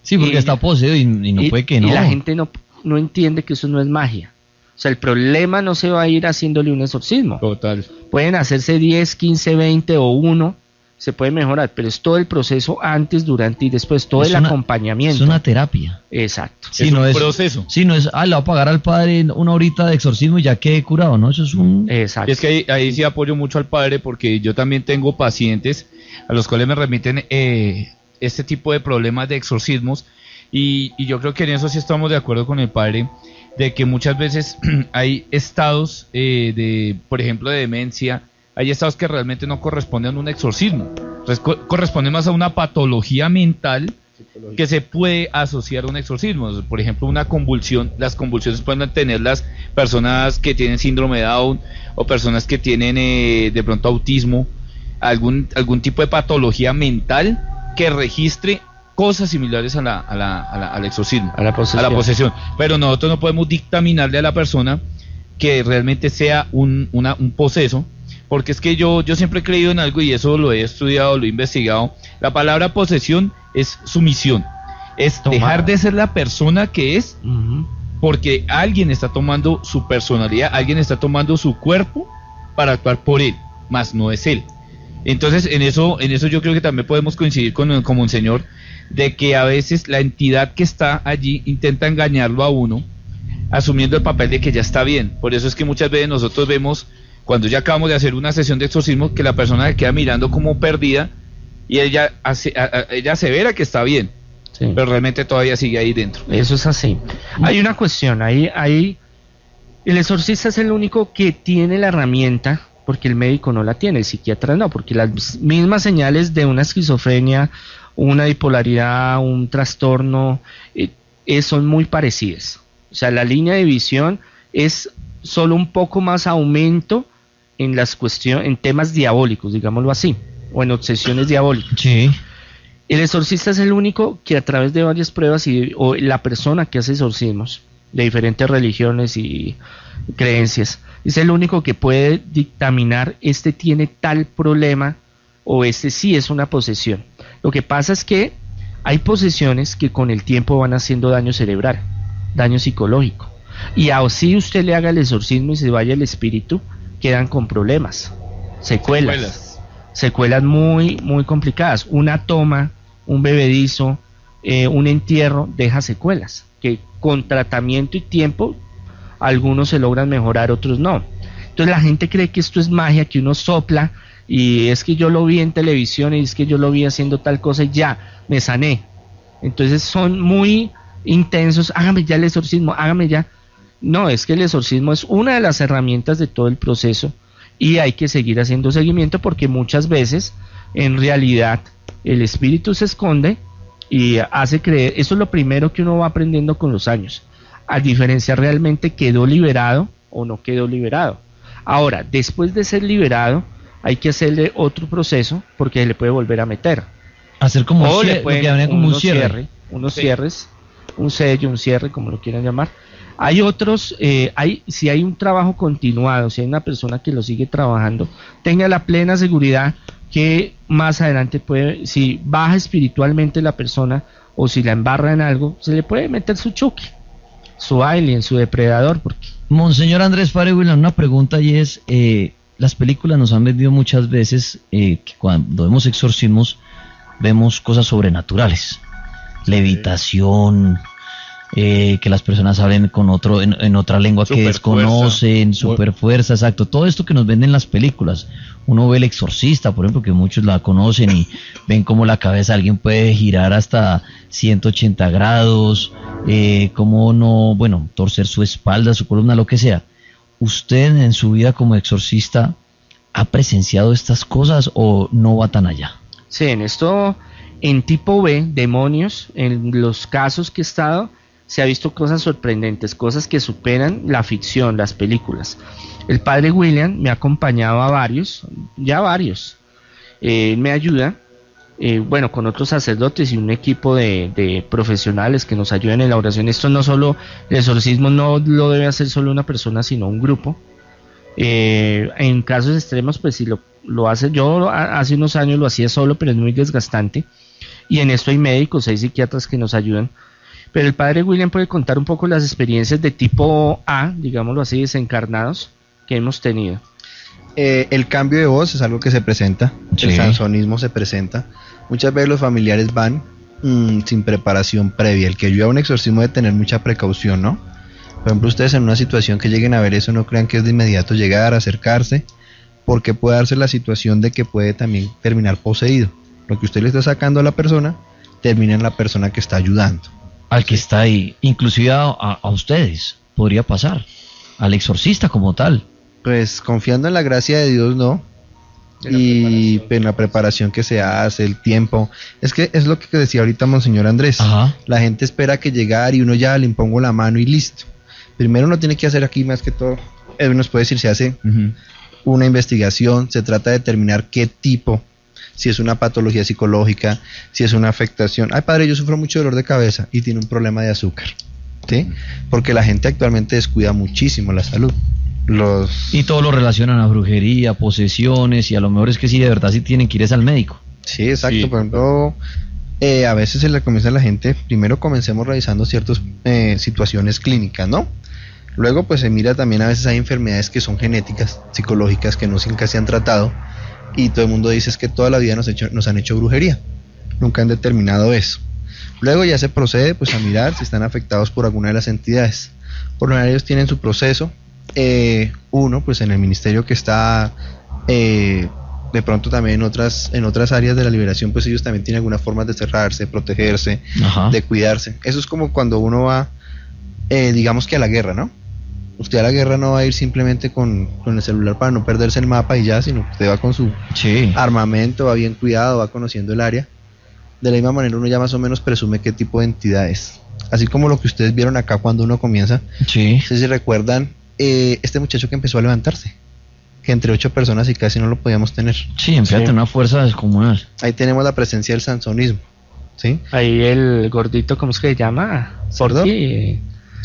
Sí, porque está poseído y, no puede que no. Y la gente no, no entiende que eso no es magia. O sea, el problema no se va a ir haciéndole un exorcismo. Total. Pueden hacerse 10, 15, 20 o uno se puede mejorar, pero es todo el proceso antes, durante y después, todo Es el una- acompañamiento. Es una terapia. Exacto. Sí, es no un es, proceso. Sí, no es, ah, le voy a pagar al padre una horita de exorcismo y ya quedé curado, ¿no? Eso es un... Exacto. Y es que ahí, ahí sí apoyo mucho al padre porque yo también tengo pacientes a los cuales me remiten eh, este tipo de problemas de exorcismos y, y yo creo que en eso sí estamos de acuerdo con el padre de que muchas veces hay estados eh, de, por ejemplo, de demencia, hay estados que realmente no corresponden a un exorcismo, Res- co- corresponde más a una patología mental que se puede asociar a un exorcismo. Por ejemplo, una convulsión, las convulsiones pueden tener las personas que tienen síndrome de Down o personas que tienen eh, de pronto autismo, algún, algún tipo de patología mental que registre cosas similares a la, a la- a la- al exorcismo, A la posesión. a la posesión. Pero nosotros no podemos dictaminarle a la persona que realmente sea un, una- un poseso, porque es que yo, yo siempre he creído en algo y eso lo he estudiado, lo he investigado. La palabra posesión es sumisión, es Tomada. dejar de ser la persona que es porque alguien está tomando su personalidad, alguien está tomando su cuerpo para actuar por él, más no es él. Entonces, en eso, en eso yo creo que también podemos coincidir con, con un señor de que a veces la entidad que está allí intenta engañarlo a uno, asumiendo el papel de que ya está bien. Por eso es que muchas veces nosotros vemos, cuando ya acabamos de hacer una sesión de exorcismo, que la persona se queda mirando como perdida y ella, hace, a- ella asevera que está bien, Sí. pero realmente todavía sigue ahí dentro. Eso es así. Hay una cuestión, ahí, ahí el exorcista es el único que tiene la herramienta, porque el médico no la tiene, el psiquiatra no, porque las mismas señales de una esquizofrenia, una bipolaridad, un trastorno, eh, eh, son muy parecidas. O sea, la línea de visión es solo un poco más aumento en las cuestiones, en temas diabólicos, digámoslo así, o en obsesiones diabólicas. Sí. El exorcista es el único que a través de varias pruebas y, o la persona que hace exorcismos de diferentes religiones y creencias es el único que puede dictaminar este tiene tal problema o este sí es una posesión. Lo que pasa es que hay posesiones que con el tiempo van haciendo daño cerebral, daño psicológico. Y así usted le haga el exorcismo y se vaya el espíritu, quedan con problemas, secuelas Secuelas. secuelas muy, muy complicadas. Una toma, un bebedizo, eh, un entierro deja secuelas, que con tratamiento y tiempo algunos se logran mejorar, otros no. Entonces la gente cree que esto es magia, que uno sopla y es que yo lo vi en televisión y es que yo lo vi haciendo tal cosa y ya, me sané. Entonces son muy intensos, hágame ya el exorcismo, hágame ya. No, es que el exorcismo es una de las herramientas de todo el proceso y hay que seguir haciendo seguimiento porque muchas veces en realidad el espíritu se esconde y hace creer, eso es lo primero que uno va aprendiendo con los años, a diferencia realmente quedó liberado o no quedó liberado. Ahora, después de ser liberado, hay que hacerle otro proceso porque le puede volver a meter. Hacer como o un le cierre, pueden un unos cierre. cierre, unos Sí. cierres, un sello, un cierre, como lo quieran llamar. Hay otros, eh, hay, si hay un trabajo continuado, si hay una persona que lo sigue trabajando, tenga la plena seguridad que más adelante puede, si baja espiritualmente la persona o si la embarra en algo, se le puede meter su choque, su alien, su depredador, porque Monseñor Andrés Padre William, una pregunta y es, eh, las películas nos han vendido muchas veces eh, que cuando vemos exorcismos vemos cosas sobrenaturales, levitación, eh, que las personas hablen con otro en, en otra lengua que desconocen, super fuerza, exacto, todo esto que nos venden las películas. Uno ve el exorcista, por ejemplo, que muchos la conocen y ven cómo la cabeza de alguien puede girar hasta 180 grados, eh, cómo no, bueno, torcer su espalda, su columna, lo que sea. ¿Usted en su vida como exorcista ha presenciado estas cosas o no va tan allá? Sí, en esto, en tipo B, demonios, en los casos que he estado, se ha visto cosas sorprendentes, cosas que superan la ficción, las películas. El padre William me ha acompañado a varios, ya varios. Eh, me ayuda, eh, bueno, con otros sacerdotes y un equipo de, profesionales que nos ayudan en la oración. Esto no solo, el exorcismo no lo debe hacer solo una persona, sino un grupo. Eh, en casos extremos, pues si lo, lo hace, yo hace unos años lo hacía solo, pero es muy desgastante. Y en esto hay médicos, hay psiquiatras que nos ayudan. Pero el padre William puede contar un poco las experiencias de tipo A, digámoslo así, desencarnados, que hemos tenido. Eh, el cambio de voz es algo que se presenta, Sí. el sansonismo se presenta. Muchas veces los familiares van mm, sin preparación previa. El que ayuda a un exorcismo debe tener mucha precaución, ¿no? Por ejemplo, ustedes en una situación que lleguen a ver eso, no crean que es de inmediato llegar, acercarse, porque puede darse la situación de que puede también terminar poseído. Lo que usted le está sacando a la persona, termina en la persona que está ayudando. Al que está ahí, inclusive a, ustedes, podría pasar. Al exorcista como tal. Pues confiando en la gracia de Dios, no. En la Y preparación. en la preparación que se hace, el tiempo. Es que es lo que decía ahorita Monseñor Andrés. Ajá. La gente espera que llegar y uno ya le impongo la mano y listo. Primero uno tiene que hacer aquí más que todo, él nos puede decir, se hace una investigación, se trata de determinar qué tipo, si es una patología psicológica, si es una afectación. Ay, padre, yo sufro mucho dolor de cabeza y tiene un problema de azúcar. ¿Sí? Porque la gente actualmente descuida muchísimo la salud. Los Y todo lo relacionan a brujería, posesiones, y a lo mejor es que sí, de verdad sí tienen que ir es al médico. Sí, exacto. Sí. Por ejemplo, eh, a veces se le comienza a la gente, primero comencemos revisando ciertas eh, situaciones clínicas, ¿no? Luego, pues se mira también a veces hay enfermedades que son genéticas, psicológicas, que no se- nunca se han tratado. Y todo el mundo dice es que toda la vida nos, hecho- nos han hecho brujería. Nunca han determinado eso. Luego ya se procede pues a mirar si están afectados por alguna de las entidades. Por lo general ellos tienen su proceso. eh, uno, pues en el ministerio que está eh, de pronto también en otras, en otras áreas de la liberación, pues ellos también tienen algunas formas de cerrarse, protegerse, Ajá. de cuidarse. Eso es como cuando uno va, eh, digamos que a la guerra, ¿no? Usted a la guerra no va a ir simplemente con, con el celular para no perderse el mapa y ya, sino que usted va con su Sí. armamento, va bien cuidado, va conociendo el área. De la misma manera uno ya más o menos presume qué tipo de entidad es. Así como lo que ustedes vieron acá cuando uno comienza. Sí. No sé si recuerdan eh, este muchacho que empezó a levantarse. Que entre ocho personas y casi no lo podíamos tener. Sí, empieza a tener una fuerza descomunal. Ahí tenemos la presencia del sansonismo. ¿Sí? Ahí el gordito, ¿cómo es que se llama? ¿Sordo? Porky,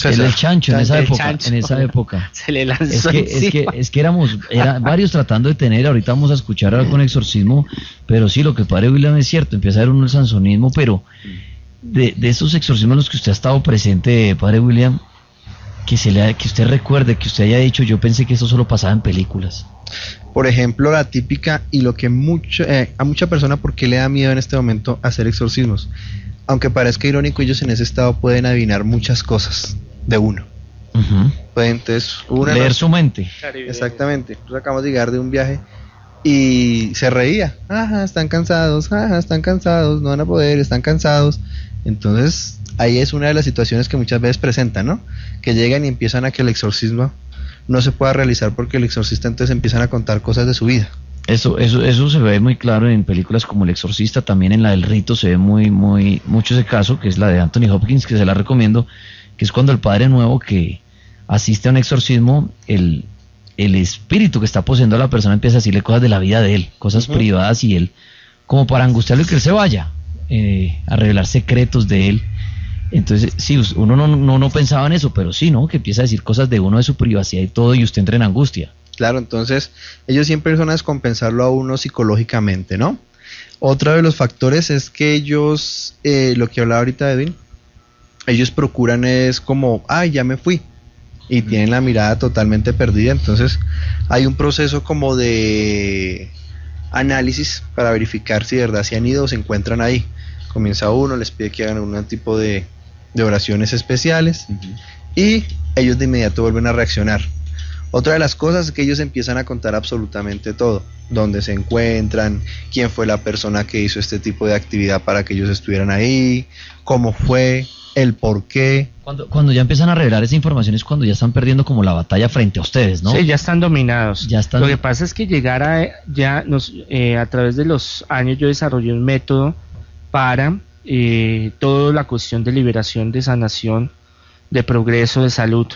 Él el chancho en esa El época. chancho. En esa época. Se le lanzó Es que, es que, encima. es que éramos era, varios tratando de tener, ahorita vamos a escuchar algo con exorcismo, pero sí, lo que padre William es cierto, empieza a ver uno el sansonismo, pero de, de esos exorcismos en los que usted ha estado presente, padre William, que, se le, ha- que usted recuerde, que usted haya dicho, yo pensé que eso solo pasaba en películas. Por ejemplo, la típica y lo que mucho, eh, a mucha persona, ¿por qué le da miedo en este momento hacer exorcismos? Aunque parezca irónico, ellos en ese estado pueden adivinar muchas cosas de uno. Pueden entonces una Leer noche- su mente. Exactamente. Nosotros acabamos de llegar de un viaje y se reía. Ajá, están cansados, ajá, están cansados, no van a poder, están cansados. Entonces, ahí es una de las situaciones que muchas veces presentan, ¿no? Que llegan y empiezan a que el exorcismo no se pueda realizar porque el exorcista entonces empiezan a contar cosas de su vida. Eso, eso, eso se ve muy claro en películas como El Exorcista, también en la del Rito se ve muy, muy, mucho ese caso, que es la de Anthony Hopkins, que se la recomiendo, que es cuando el padre nuevo que asiste a un exorcismo, el, el espíritu que está poseyendo a la persona empieza a decirle cosas de la vida de él, cosas privadas y él, como para angustiarlo y que él se vaya, eh, a revelar secretos de él. Entonces, sí, uno no, no, no pensaba en eso, pero sí, ¿no? Que empieza a decir cosas de uno, de su privacidad y todo, y usted entra en angustia. Claro, entonces ellos siempre son a descompensarlo a uno psicológicamente, ¿no? Otro de los factores es que ellos, eh, lo que hablaba ahorita Edwin, ellos procuran es como, ay, ya me fui, y tienen la mirada totalmente perdida, entonces hay un proceso como de análisis para verificar si de verdad se han ido o se encuentran ahí. Comienza uno, les pide que hagan algún tipo de, de oraciones especiales y ellos de inmediato vuelven a reaccionar. Otra de las cosas es que ellos empiezan a contar absolutamente todo, dónde se encuentran, quién fue la persona que hizo este tipo de actividad para que ellos estuvieran ahí, cómo fue, el por qué. Cuando, cuando ya empiezan a revelar esa información es cuando ya están perdiendo como la batalla frente a ustedes, ¿no? Sí, ya están dominados. Ya están- Lo que pasa es que llegar a ya nos eh, a través de los años yo desarrollé un método para eh, toda la cuestión de liberación, de sanación, de progreso, de salud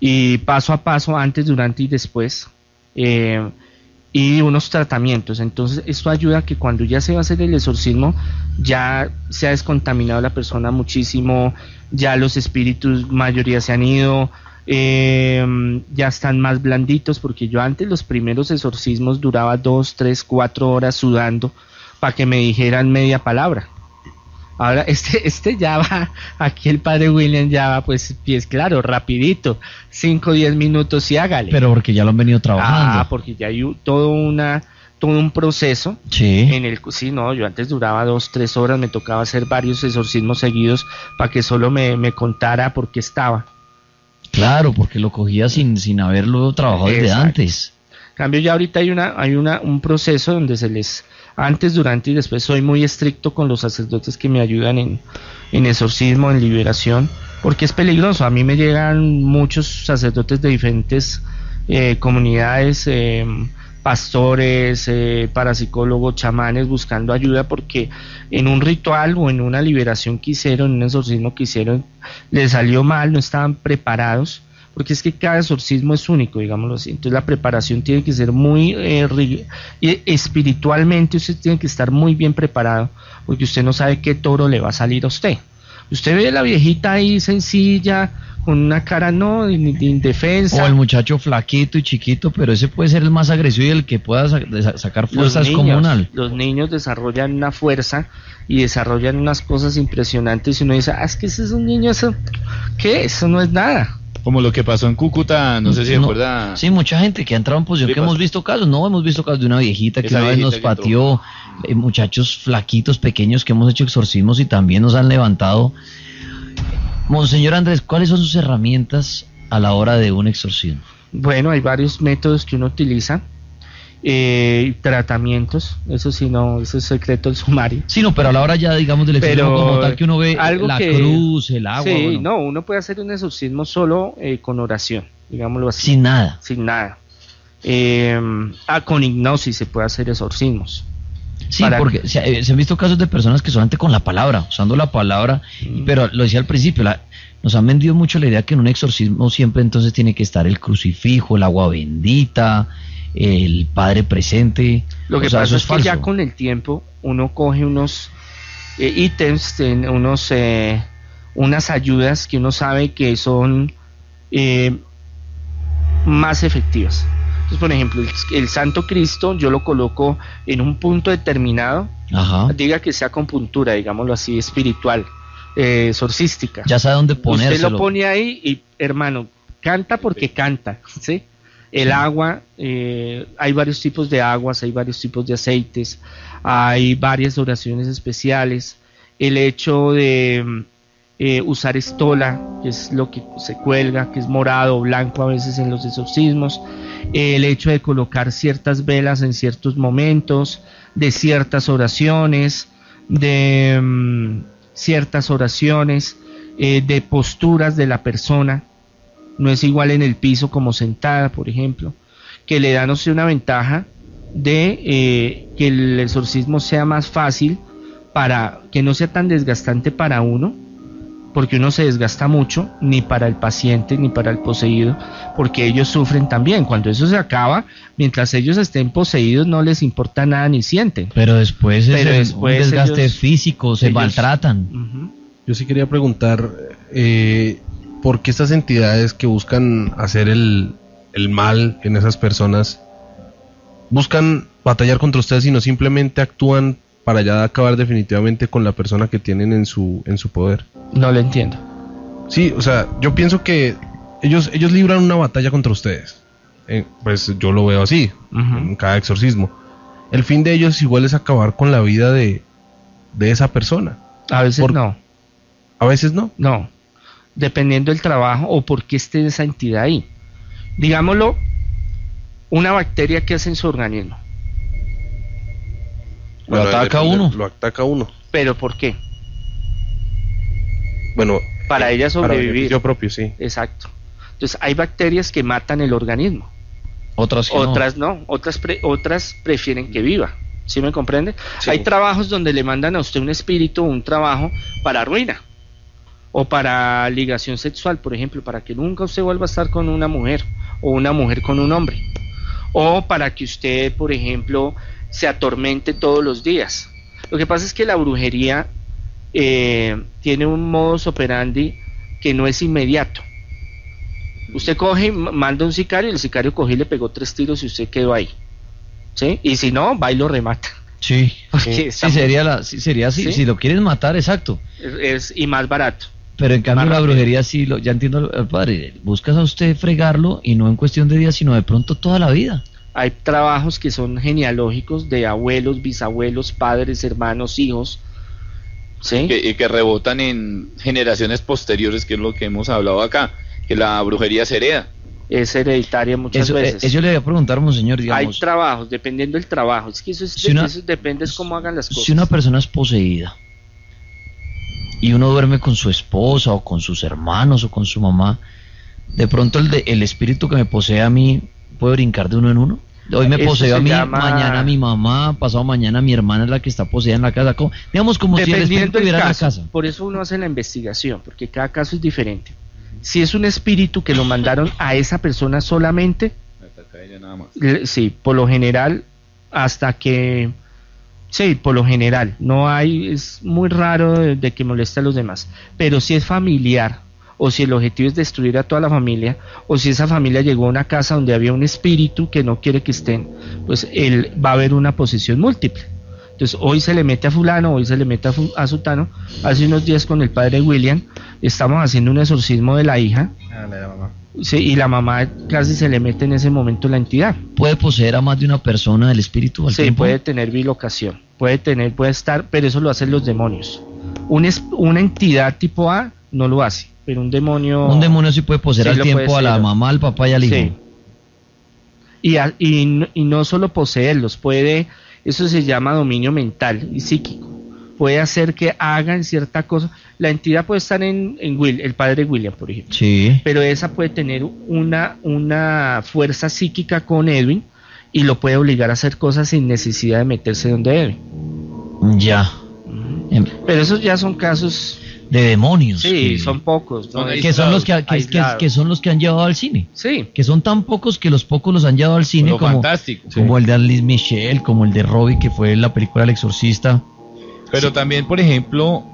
y paso a paso antes, durante y después eh, y unos tratamientos. Entonces esto ayuda a que cuando ya se va a hacer el exorcismo ya se ha descontaminado la persona muchísimo, ya los espíritus mayoría se han ido, eh, ya están más blanditos porque yo antes los primeros exorcismos duraba dos, tres, cuatro horas sudando para que me dijeran media palabra. Ahora, este, este ya va, aquí el padre William ya va, pues, pies claro, rapidito, 5 o 10 minutos y hágale. Pero porque ya lo han venido trabajando. Ah, porque ya hay todo una todo un proceso Sí. en el sí no yo antes duraba dos tres horas me tocaba hacer varios exorcismos seguidos para que solo me, me contara por qué estaba Claro, porque lo cogía sin, sin haberlo trabajado desde Exacto. antes. Cambio ya ahorita hay una hay una un proceso donde se les antes durante y después soy muy estricto con los sacerdotes que me ayudan en, en exorcismo en liberación porque es peligroso. A mí me llegan muchos sacerdotes de diferentes eh, comunidades eh, pastores eh, parapsicólogos chamanes buscando ayuda porque en un ritual o en una liberación que hicieron en un exorcismo que hicieron les salió mal no estaban preparados porque es que cada exorcismo es único, digámoslo así. Entonces la preparación tiene que ser muy eh, espiritualmente usted tiene que estar muy bien preparado, porque usted no sabe qué toro le va a salir a usted. Usted ve a la viejita ahí sencilla, con una cara no de, de indefensa. O el muchacho flaquito y chiquito, pero ese puede ser el más agresivo y el que pueda sa- sacar los fuerza es niños, comunal. los niños desarrollan una fuerza y desarrollan unas cosas impresionantes y uno dice, ah, es que ese es un niño, eso, ¿qué? Eso no es nada. Como lo que pasó en Cúcuta, no sé si No, recuerda. Sí, mucha gente que ha entrado en posición, que hemos visto casos, no, hemos visto casos de una viejita que Esa una vez nos pateó, eh, muchachos flaquitos, pequeños que hemos hecho exorcismos y también nos han levantado. Monseñor Andrés, ¿cuáles son sus herramientas a la hora de un exorcismo? Bueno, hay varios métodos que uno utiliza. Eh, tratamientos, eso sí, no, eso es secreto del sumario. Sí, no, pero a la hora ya, digamos, del exorcismo como tal que uno ve algo la que- cruz, el agua, sí, bueno, no, uno puede hacer un exorcismo solo eh, con oración, digámoslo así, sin nada. sin nada. Eh, ah, con hipnosis se puede hacer exorcismos. Sí, porque se, eh, se han visto casos de personas que solamente con la palabra, usando la palabra, Mm. pero lo decía al principio, la- nos han vendido mucho la idea que en un exorcismo siempre entonces tiene que estar el crucifijo, el agua bendita, el Padre presente. Lo que sea, pasa es, que ya con el tiempo uno coge unos eh, ítems, unos, eh, unas ayudas que uno sabe que son eh, más efectivas. Entonces, por ejemplo, el, el Santo Cristo yo lo coloco en un punto determinado, Ajá. diga que sea con puntura, digámoslo así, espiritual, eh, exorcística. Ya sabe dónde Usted ponérselo. lo pone ahí y, hermano, canta porque canta, ¿sí? El agua, eh, hay varios tipos de aguas, hay varios tipos de aceites, hay varias oraciones especiales. El hecho de eh, usar estola, que es lo que se cuelga, que es morado o blanco a veces en los exorcismos. El hecho de colocar ciertas velas en ciertos momentos, de ciertas oraciones, de mm, ciertas oraciones, eh, de posturas de la persona. No es igual en el piso como sentada, por ejemplo, que le da no sé una ventaja de eh, que el exorcismo sea más fácil para que no sea tan desgastante para uno, porque uno se desgasta mucho, ni para el paciente ni para el poseído, porque ellos sufren también. Cuando eso se acaba, mientras ellos estén poseídos no les importa nada ni sienten. Pero después es Pero el- después un desgaste ellos- físico, se ellos- maltratan. Yo sí quería preguntar, eh, ¿por qué estas entidades que buscan hacer el, el mal en esas personas buscan batallar contra ustedes y no simplemente actúan para ya acabar definitivamente con la persona que tienen en su, en su poder? No lo entiendo. Sí, o sea, yo pienso que ellos, ellos libran una batalla contra ustedes. Eh, pues yo lo veo así, en cada exorcismo. El fin de ellos igual es acabar con la vida de, de esa persona. A veces Por- no. A veces no. No, dependiendo del trabajo o por qué esté esa entidad ahí. Digámoslo, una bacteria que hace en su organismo. Lo ataca uno. Lo ataca uno. ¿Pero por qué? Bueno, Para ella sobrevivir. beneficio propio, sí. Exacto. Entonces hay bacterias que matan el organismo. Otras que no. Otras no, otras, pre- otras prefieren que viva. ¿Sí me comprende? Sí. Hay trabajos donde le mandan a usted un espíritu, un trabajo para ruina o para ligación sexual, por ejemplo, para que nunca usted vuelva a estar con una mujer o una mujer con un hombre. O para que usted, por ejemplo, se atormente todos los días. Lo que pasa es que la brujería eh, tiene un modus operandi que no es inmediato. Usted coge manda un sicario, y el sicario cogió y le pegó tres tiros y usted quedó ahí. ¿Sí? Y si no, va y lo remata. Sí, sí, sería, la, sí, sería así. ¿Sí? Si lo quieres matar, exacto. es, y más barato. Pero en cambio la brujería sí, lo, ya entiendo al, al padre. Buscas a usted fregarlo y no en cuestión de días, sino de pronto toda la vida. Hay trabajos que son genealógicos de abuelos, bisabuelos, padres, hermanos, hijos. ¿Sí? que, y que rebotan en generaciones posteriores, que es lo que hemos hablado acá, que la brujería se hereda. Es hereditaria muchas Eso, eh, veces. eso le voy a preguntar, monseñor, Hay digamos. trabajos, dependiendo del trabajo. Es que eso, es, Si una- eso depende es cómo hagan las cosas. Si una persona es poseída y uno duerme con su esposa o con sus hermanos o con su mamá, de pronto el, de- el espíritu que me posee a mí puede brincar de uno en uno. Hoy me posee a mí, llama- mañana mi mamá, pasado mañana mi hermana es la que está poseída en la casa. como- digamos como si el espíritu en la casa. Por eso uno hace la investigación, porque cada caso es diferente. Si es un espíritu que lo mandaron a esa persona solamente, le- sí, por lo general, hasta que... Sí, por lo general, no hay, es muy raro de, que moleste a los demás. Pero si es familiar, o si el objetivo es destruir a toda la familia, o si esa familia llegó a una casa donde había un espíritu que no quiere que estén, pues él va a haber una posesión múltiple. Entonces, hoy se le mete a fulano, hoy se le mete a, a sutano. Hace unos días con el padre William estamos haciendo un exorcismo de la hija sí, y la mamá casi se le mete en ese momento la entidad. Puede poseer a más de una persona el espíritu al Sí, tiempo. puede tener bilocación, puede tener, puede estar, pero eso lo hacen los demonios. Un es- una entidad tipo A no lo hace, pero un demonio... Un demonio sí puede poseer Sí, al tiempo a la mamá, al papá y al hijo. Sí. Y, a- y, no- y no solo poseerlos, puede, eso se llama dominio mental y psíquico. Puede hacer que hagan cierta cosa. La entidad puede estar en, en Will, el padre William, por ejemplo. Sí. Pero esa puede tener una, una fuerza psíquica con Edwin y lo puede obligar a hacer cosas sin necesidad de meterse donde debe. Ya. Em, Pero esos ya son casos, De demonios. sí, que- son pocos. ¿no? que son los que, que- que- aislados. que son los que han llevado al cine. Sí, Que son tan pocos que los pocos los han llevado al cine Lo como, fantástico. como el de Alice Michelle, como el de Robbie que fue en la película El Exorcista. Pero también, por ejemplo,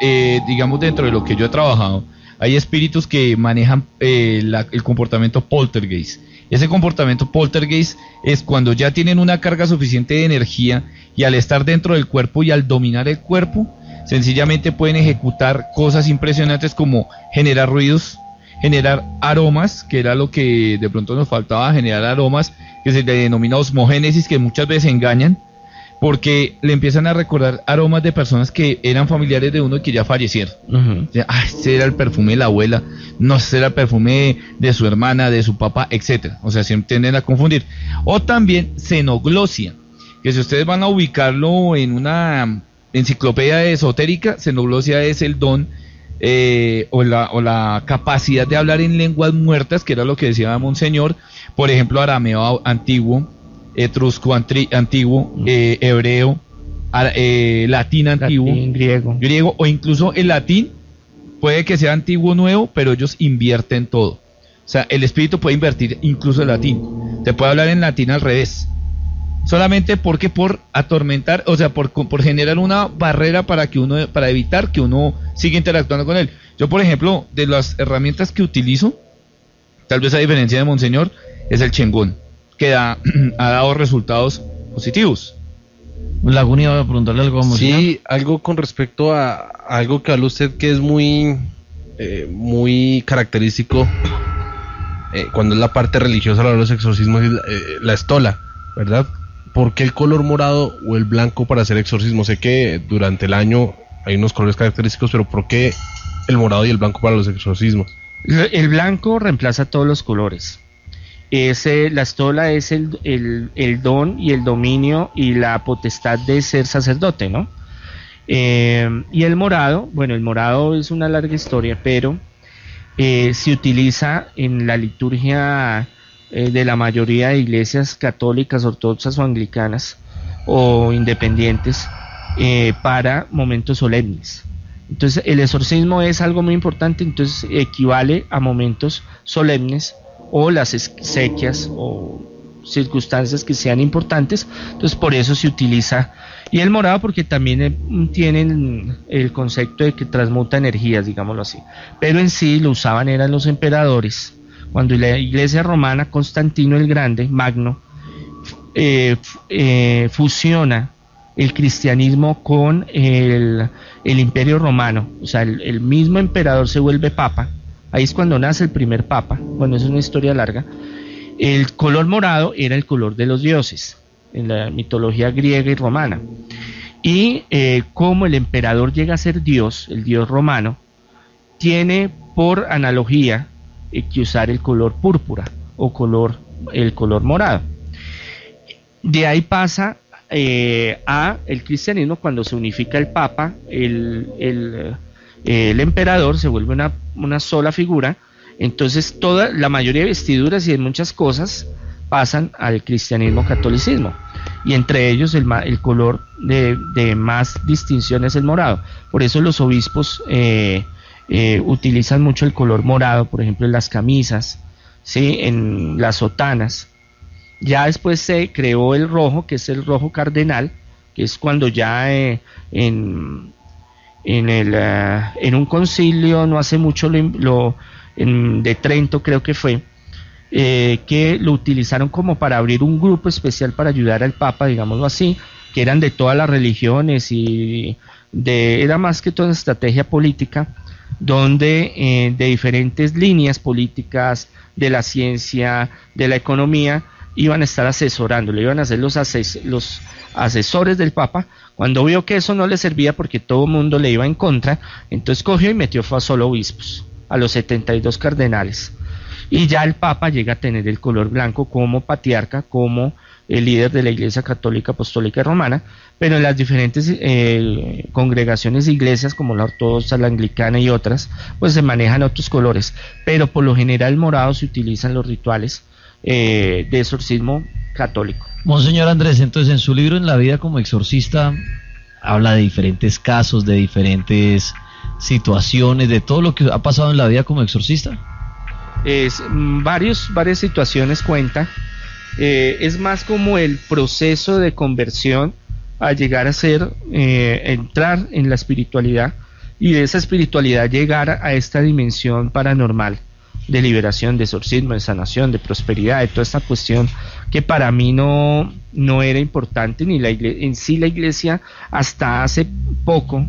eh, digamos dentro de lo que yo he trabajado, hay espíritus que manejan eh, la- el comportamiento poltergeist. Ese comportamiento poltergeist es cuando ya tienen una carga suficiente de energía y al estar dentro del cuerpo y al dominar el cuerpo, sencillamente pueden ejecutar cosas impresionantes como generar ruidos, generar aromas, que era lo que de pronto nos faltaba, generar aromas que se denomina osmogénesis, que muchas veces engañan porque le empiezan a recordar aromas de personas que eran familiares de uno y que ya fallecieron. Ujú. O sea, ah, ese era el perfume de la abuela, no, ese era el perfume de su hermana, de su papá, etcétera. O sea, se tienden a confundir. O también xenoglosia, que si ustedes van a ubicarlo en una enciclopedia esotérica, xenoglosia es el don eh, o, la, o la capacidad de hablar en lenguas muertas, que era lo que decía Monseñor, por ejemplo, arameo antiguo, etrusco antri- antiguo, eh, hebreo, eh, latín antiguo, Latín, griego. griego o incluso el latín puede que sea antiguo o nuevo, pero ellos invierten todo. O sea, el espíritu puede invertir incluso el latín. Te puede hablar en latín al revés. Solamente porque por atormentar, o sea, por, por generar una barrera para que uno, para evitar que uno siga interactuando con él. Yo, por ejemplo, de las herramientas que utilizo, tal vez a diferencia de Monseñor, es el chengón, que da- ha dado resultados positivos. Laguna iba a preguntarle algo a. Sí, algo con respecto a, a algo que habla usted que es muy, eh, muy característico eh, cuando es la parte religiosa de los exorcismos, la, eh, la estola, ¿verdad? ¿Por qué el color morado o el blanco para hacer exorcismo? Sé que durante el año hay unos colores característicos, pero ¿por qué el morado y el blanco para los exorcismos? El blanco reemplaza todos los colores. Ese, la estola es el, el- el don y el dominio y la potestad de ser sacerdote, ¿no? Eh, y el morado, bueno, el morado es una larga historia, pero eh, se utiliza en la liturgia eh, de la mayoría de iglesias católicas, ortodoxas o anglicanas o independientes para momentos solemnes. Entonces el exorcismo es algo muy importante, entonces equivale a momentos solemnes o las exequias o circunstancias que sean importantes, entonces por eso se utiliza y el morado porque también eh, tienen el concepto de que transmuta energías, digámoslo así, pero en sí lo usaban eran los emperadores, cuando la iglesia romana Constantino el Grande, Magno, eh, eh, fusiona el cristianismo con el, imperio romano. O sea, el, mismo emperador se vuelve papa. Ahí es cuando nace el primer papa. Bueno, es una historia larga. El color morado era el color de los dioses en la mitología griega y romana. Y eh, como el emperador llega a ser dios, el dios romano, tiene por analogía eh, que usar el color púrpura o color, el color morado. De ahí pasa eh, a el cristianismo cuando se unifica el papa, el, el, emperador se vuelve una, sola figura, entonces toda la mayoría de vestiduras y de muchas cosas pasan al cristianismo catolicismo y entre ellos el, el color de, de, más distinción es el morado. Por eso los obispos eh, eh, utilizan mucho el color morado, por ejemplo en las camisas, ¿sí? en las sotanas. Ya después se creó el rojo, que es el rojo cardenal, que es cuando ya eh, en, en, el, en un concilio, no hace mucho lo, de Trento creo que fue, eh, que lo utilizaron como para abrir un grupo especial para ayudar al Papa, digámoslo así, que eran de todas las religiones y de, era más que toda una estrategia política, donde eh, de diferentes líneas políticas, de la ciencia, de la economía, iban a estar asesorándolo, iban a ser los, los asesores del Papa. Cuando vio que eso no le servía porque todo el mundo le iba en contra, entonces cogió y metió a solo obispos, a los 72 cardenales y ya el Papa llega a tener el color blanco como patriarca, como el líder de la Iglesia Católica Apostólica Romana, pero en las diferentes eh, congregaciones e iglesias como la ortodoxa, la anglicana y otras, pues se manejan otros colores, pero por lo general morado se utilizan los rituales eh, de exorcismo católico. Monseñor Andrés, entonces en su libro En la vida como exorcista habla de diferentes casos, de diferentes situaciones, de todo lo que ha pasado en la vida como exorcista es, mm, varios, varias situaciones cuenta. Eh, es más como el proceso de conversión a llegar a ser, eh, entrar en la espiritualidad y de esa espiritualidad llegar a esta dimensión paranormal de liberación, de exorcismo, de sanación, de prosperidad, de toda esta cuestión que para mí no, no era importante, ni la en sí la iglesia hasta hace poco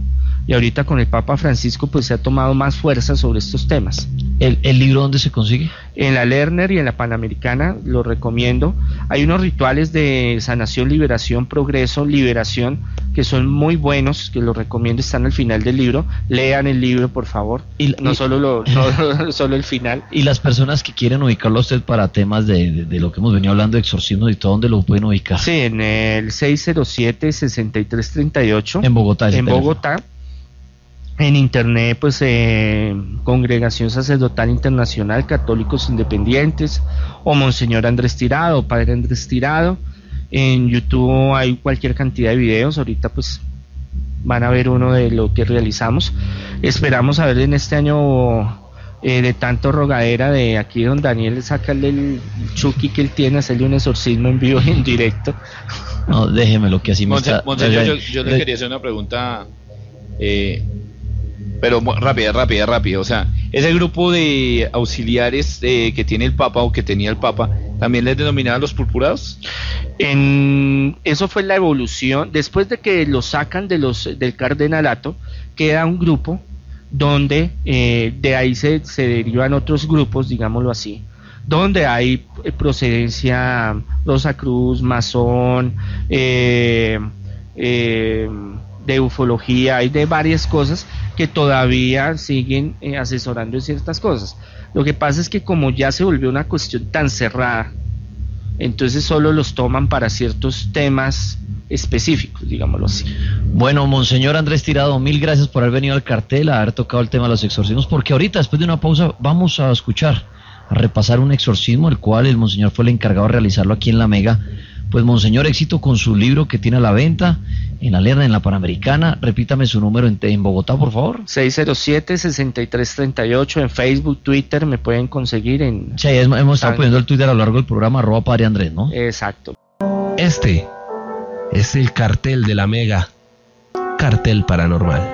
y ahorita con el Papa Francisco pues se ha tomado más fuerza sobre estos temas. ¿El, libro dónde se consigue? En la Lerner y en la Panamericana, lo recomiendo. Hay unos rituales de sanación, liberación, progreso, liberación, que son muy buenos, que los recomiendo, están al final del libro. Lean el libro, por favor. Y, no, solo lo, no, solo el final. Y las personas que quieren ubicarlo a usted para temas de, lo que hemos venido hablando de exorcismo y todo, ¿dónde lo pueden ubicar? Sí, en el 607-6338. En Bogotá. En Bogotá en internet, pues eh, Congregación Sacerdotal Internacional, Católicos Independientes, o Monseñor Andrés Tirado, Padre Andrés Tirado. En YouTube hay cualquier cantidad de videos, ahorita pues van a ver uno de lo que realizamos. Esperamos a ver en este año eh, de tanto rogadera de aquí don Daniel sacarle el chucky que él tiene, hacerle un exorcismo en vivo y en directo. No, déjeme lo que así me está... yo, yo, le quería hacer una pregunta eh, pero rápida, rápida, rápida. O sea, ese grupo de auxiliares eh, que tiene el Papa o que tenía el Papa, ¿también les denominaban los purpurados? En, eso fue la evolución. Después de que lo sacan de los, del cardenalato, queda un grupo donde eh, de ahí se, se, derivan otros grupos, digámoslo así, donde hay eh, procedencia Rosa Cruz, masón, eh, de ufología, y de varias cosas que todavía siguen eh, asesorando en ciertas cosas. Lo que pasa es que como ya se volvió una cuestión tan cerrada, entonces solo los toman para ciertos temas específicos, digámoslo así. Bueno, Monseñor Andrés Tirado, mil gracias por haber venido al cartel, a haber tocado el tema de los exorcismos, porque ahorita, después de una pausa, vamos a escuchar, a repasar un exorcismo, el cual el Monseñor fue el encargado de realizarlo aquí en La Mega. Pues, Monseñor, éxito con su libro que tiene a la venta en la Lerna, en la Panamericana. Repítame su número en, en Bogotá, por favor. 607-6338 en Facebook, Twitter, me pueden conseguir en... Sí, hemos estado poniendo el Twitter a lo largo del programa, arroba Padre Andrés, ¿no? Exacto. Este es el cartel de la Mega. Cartel Paranormal.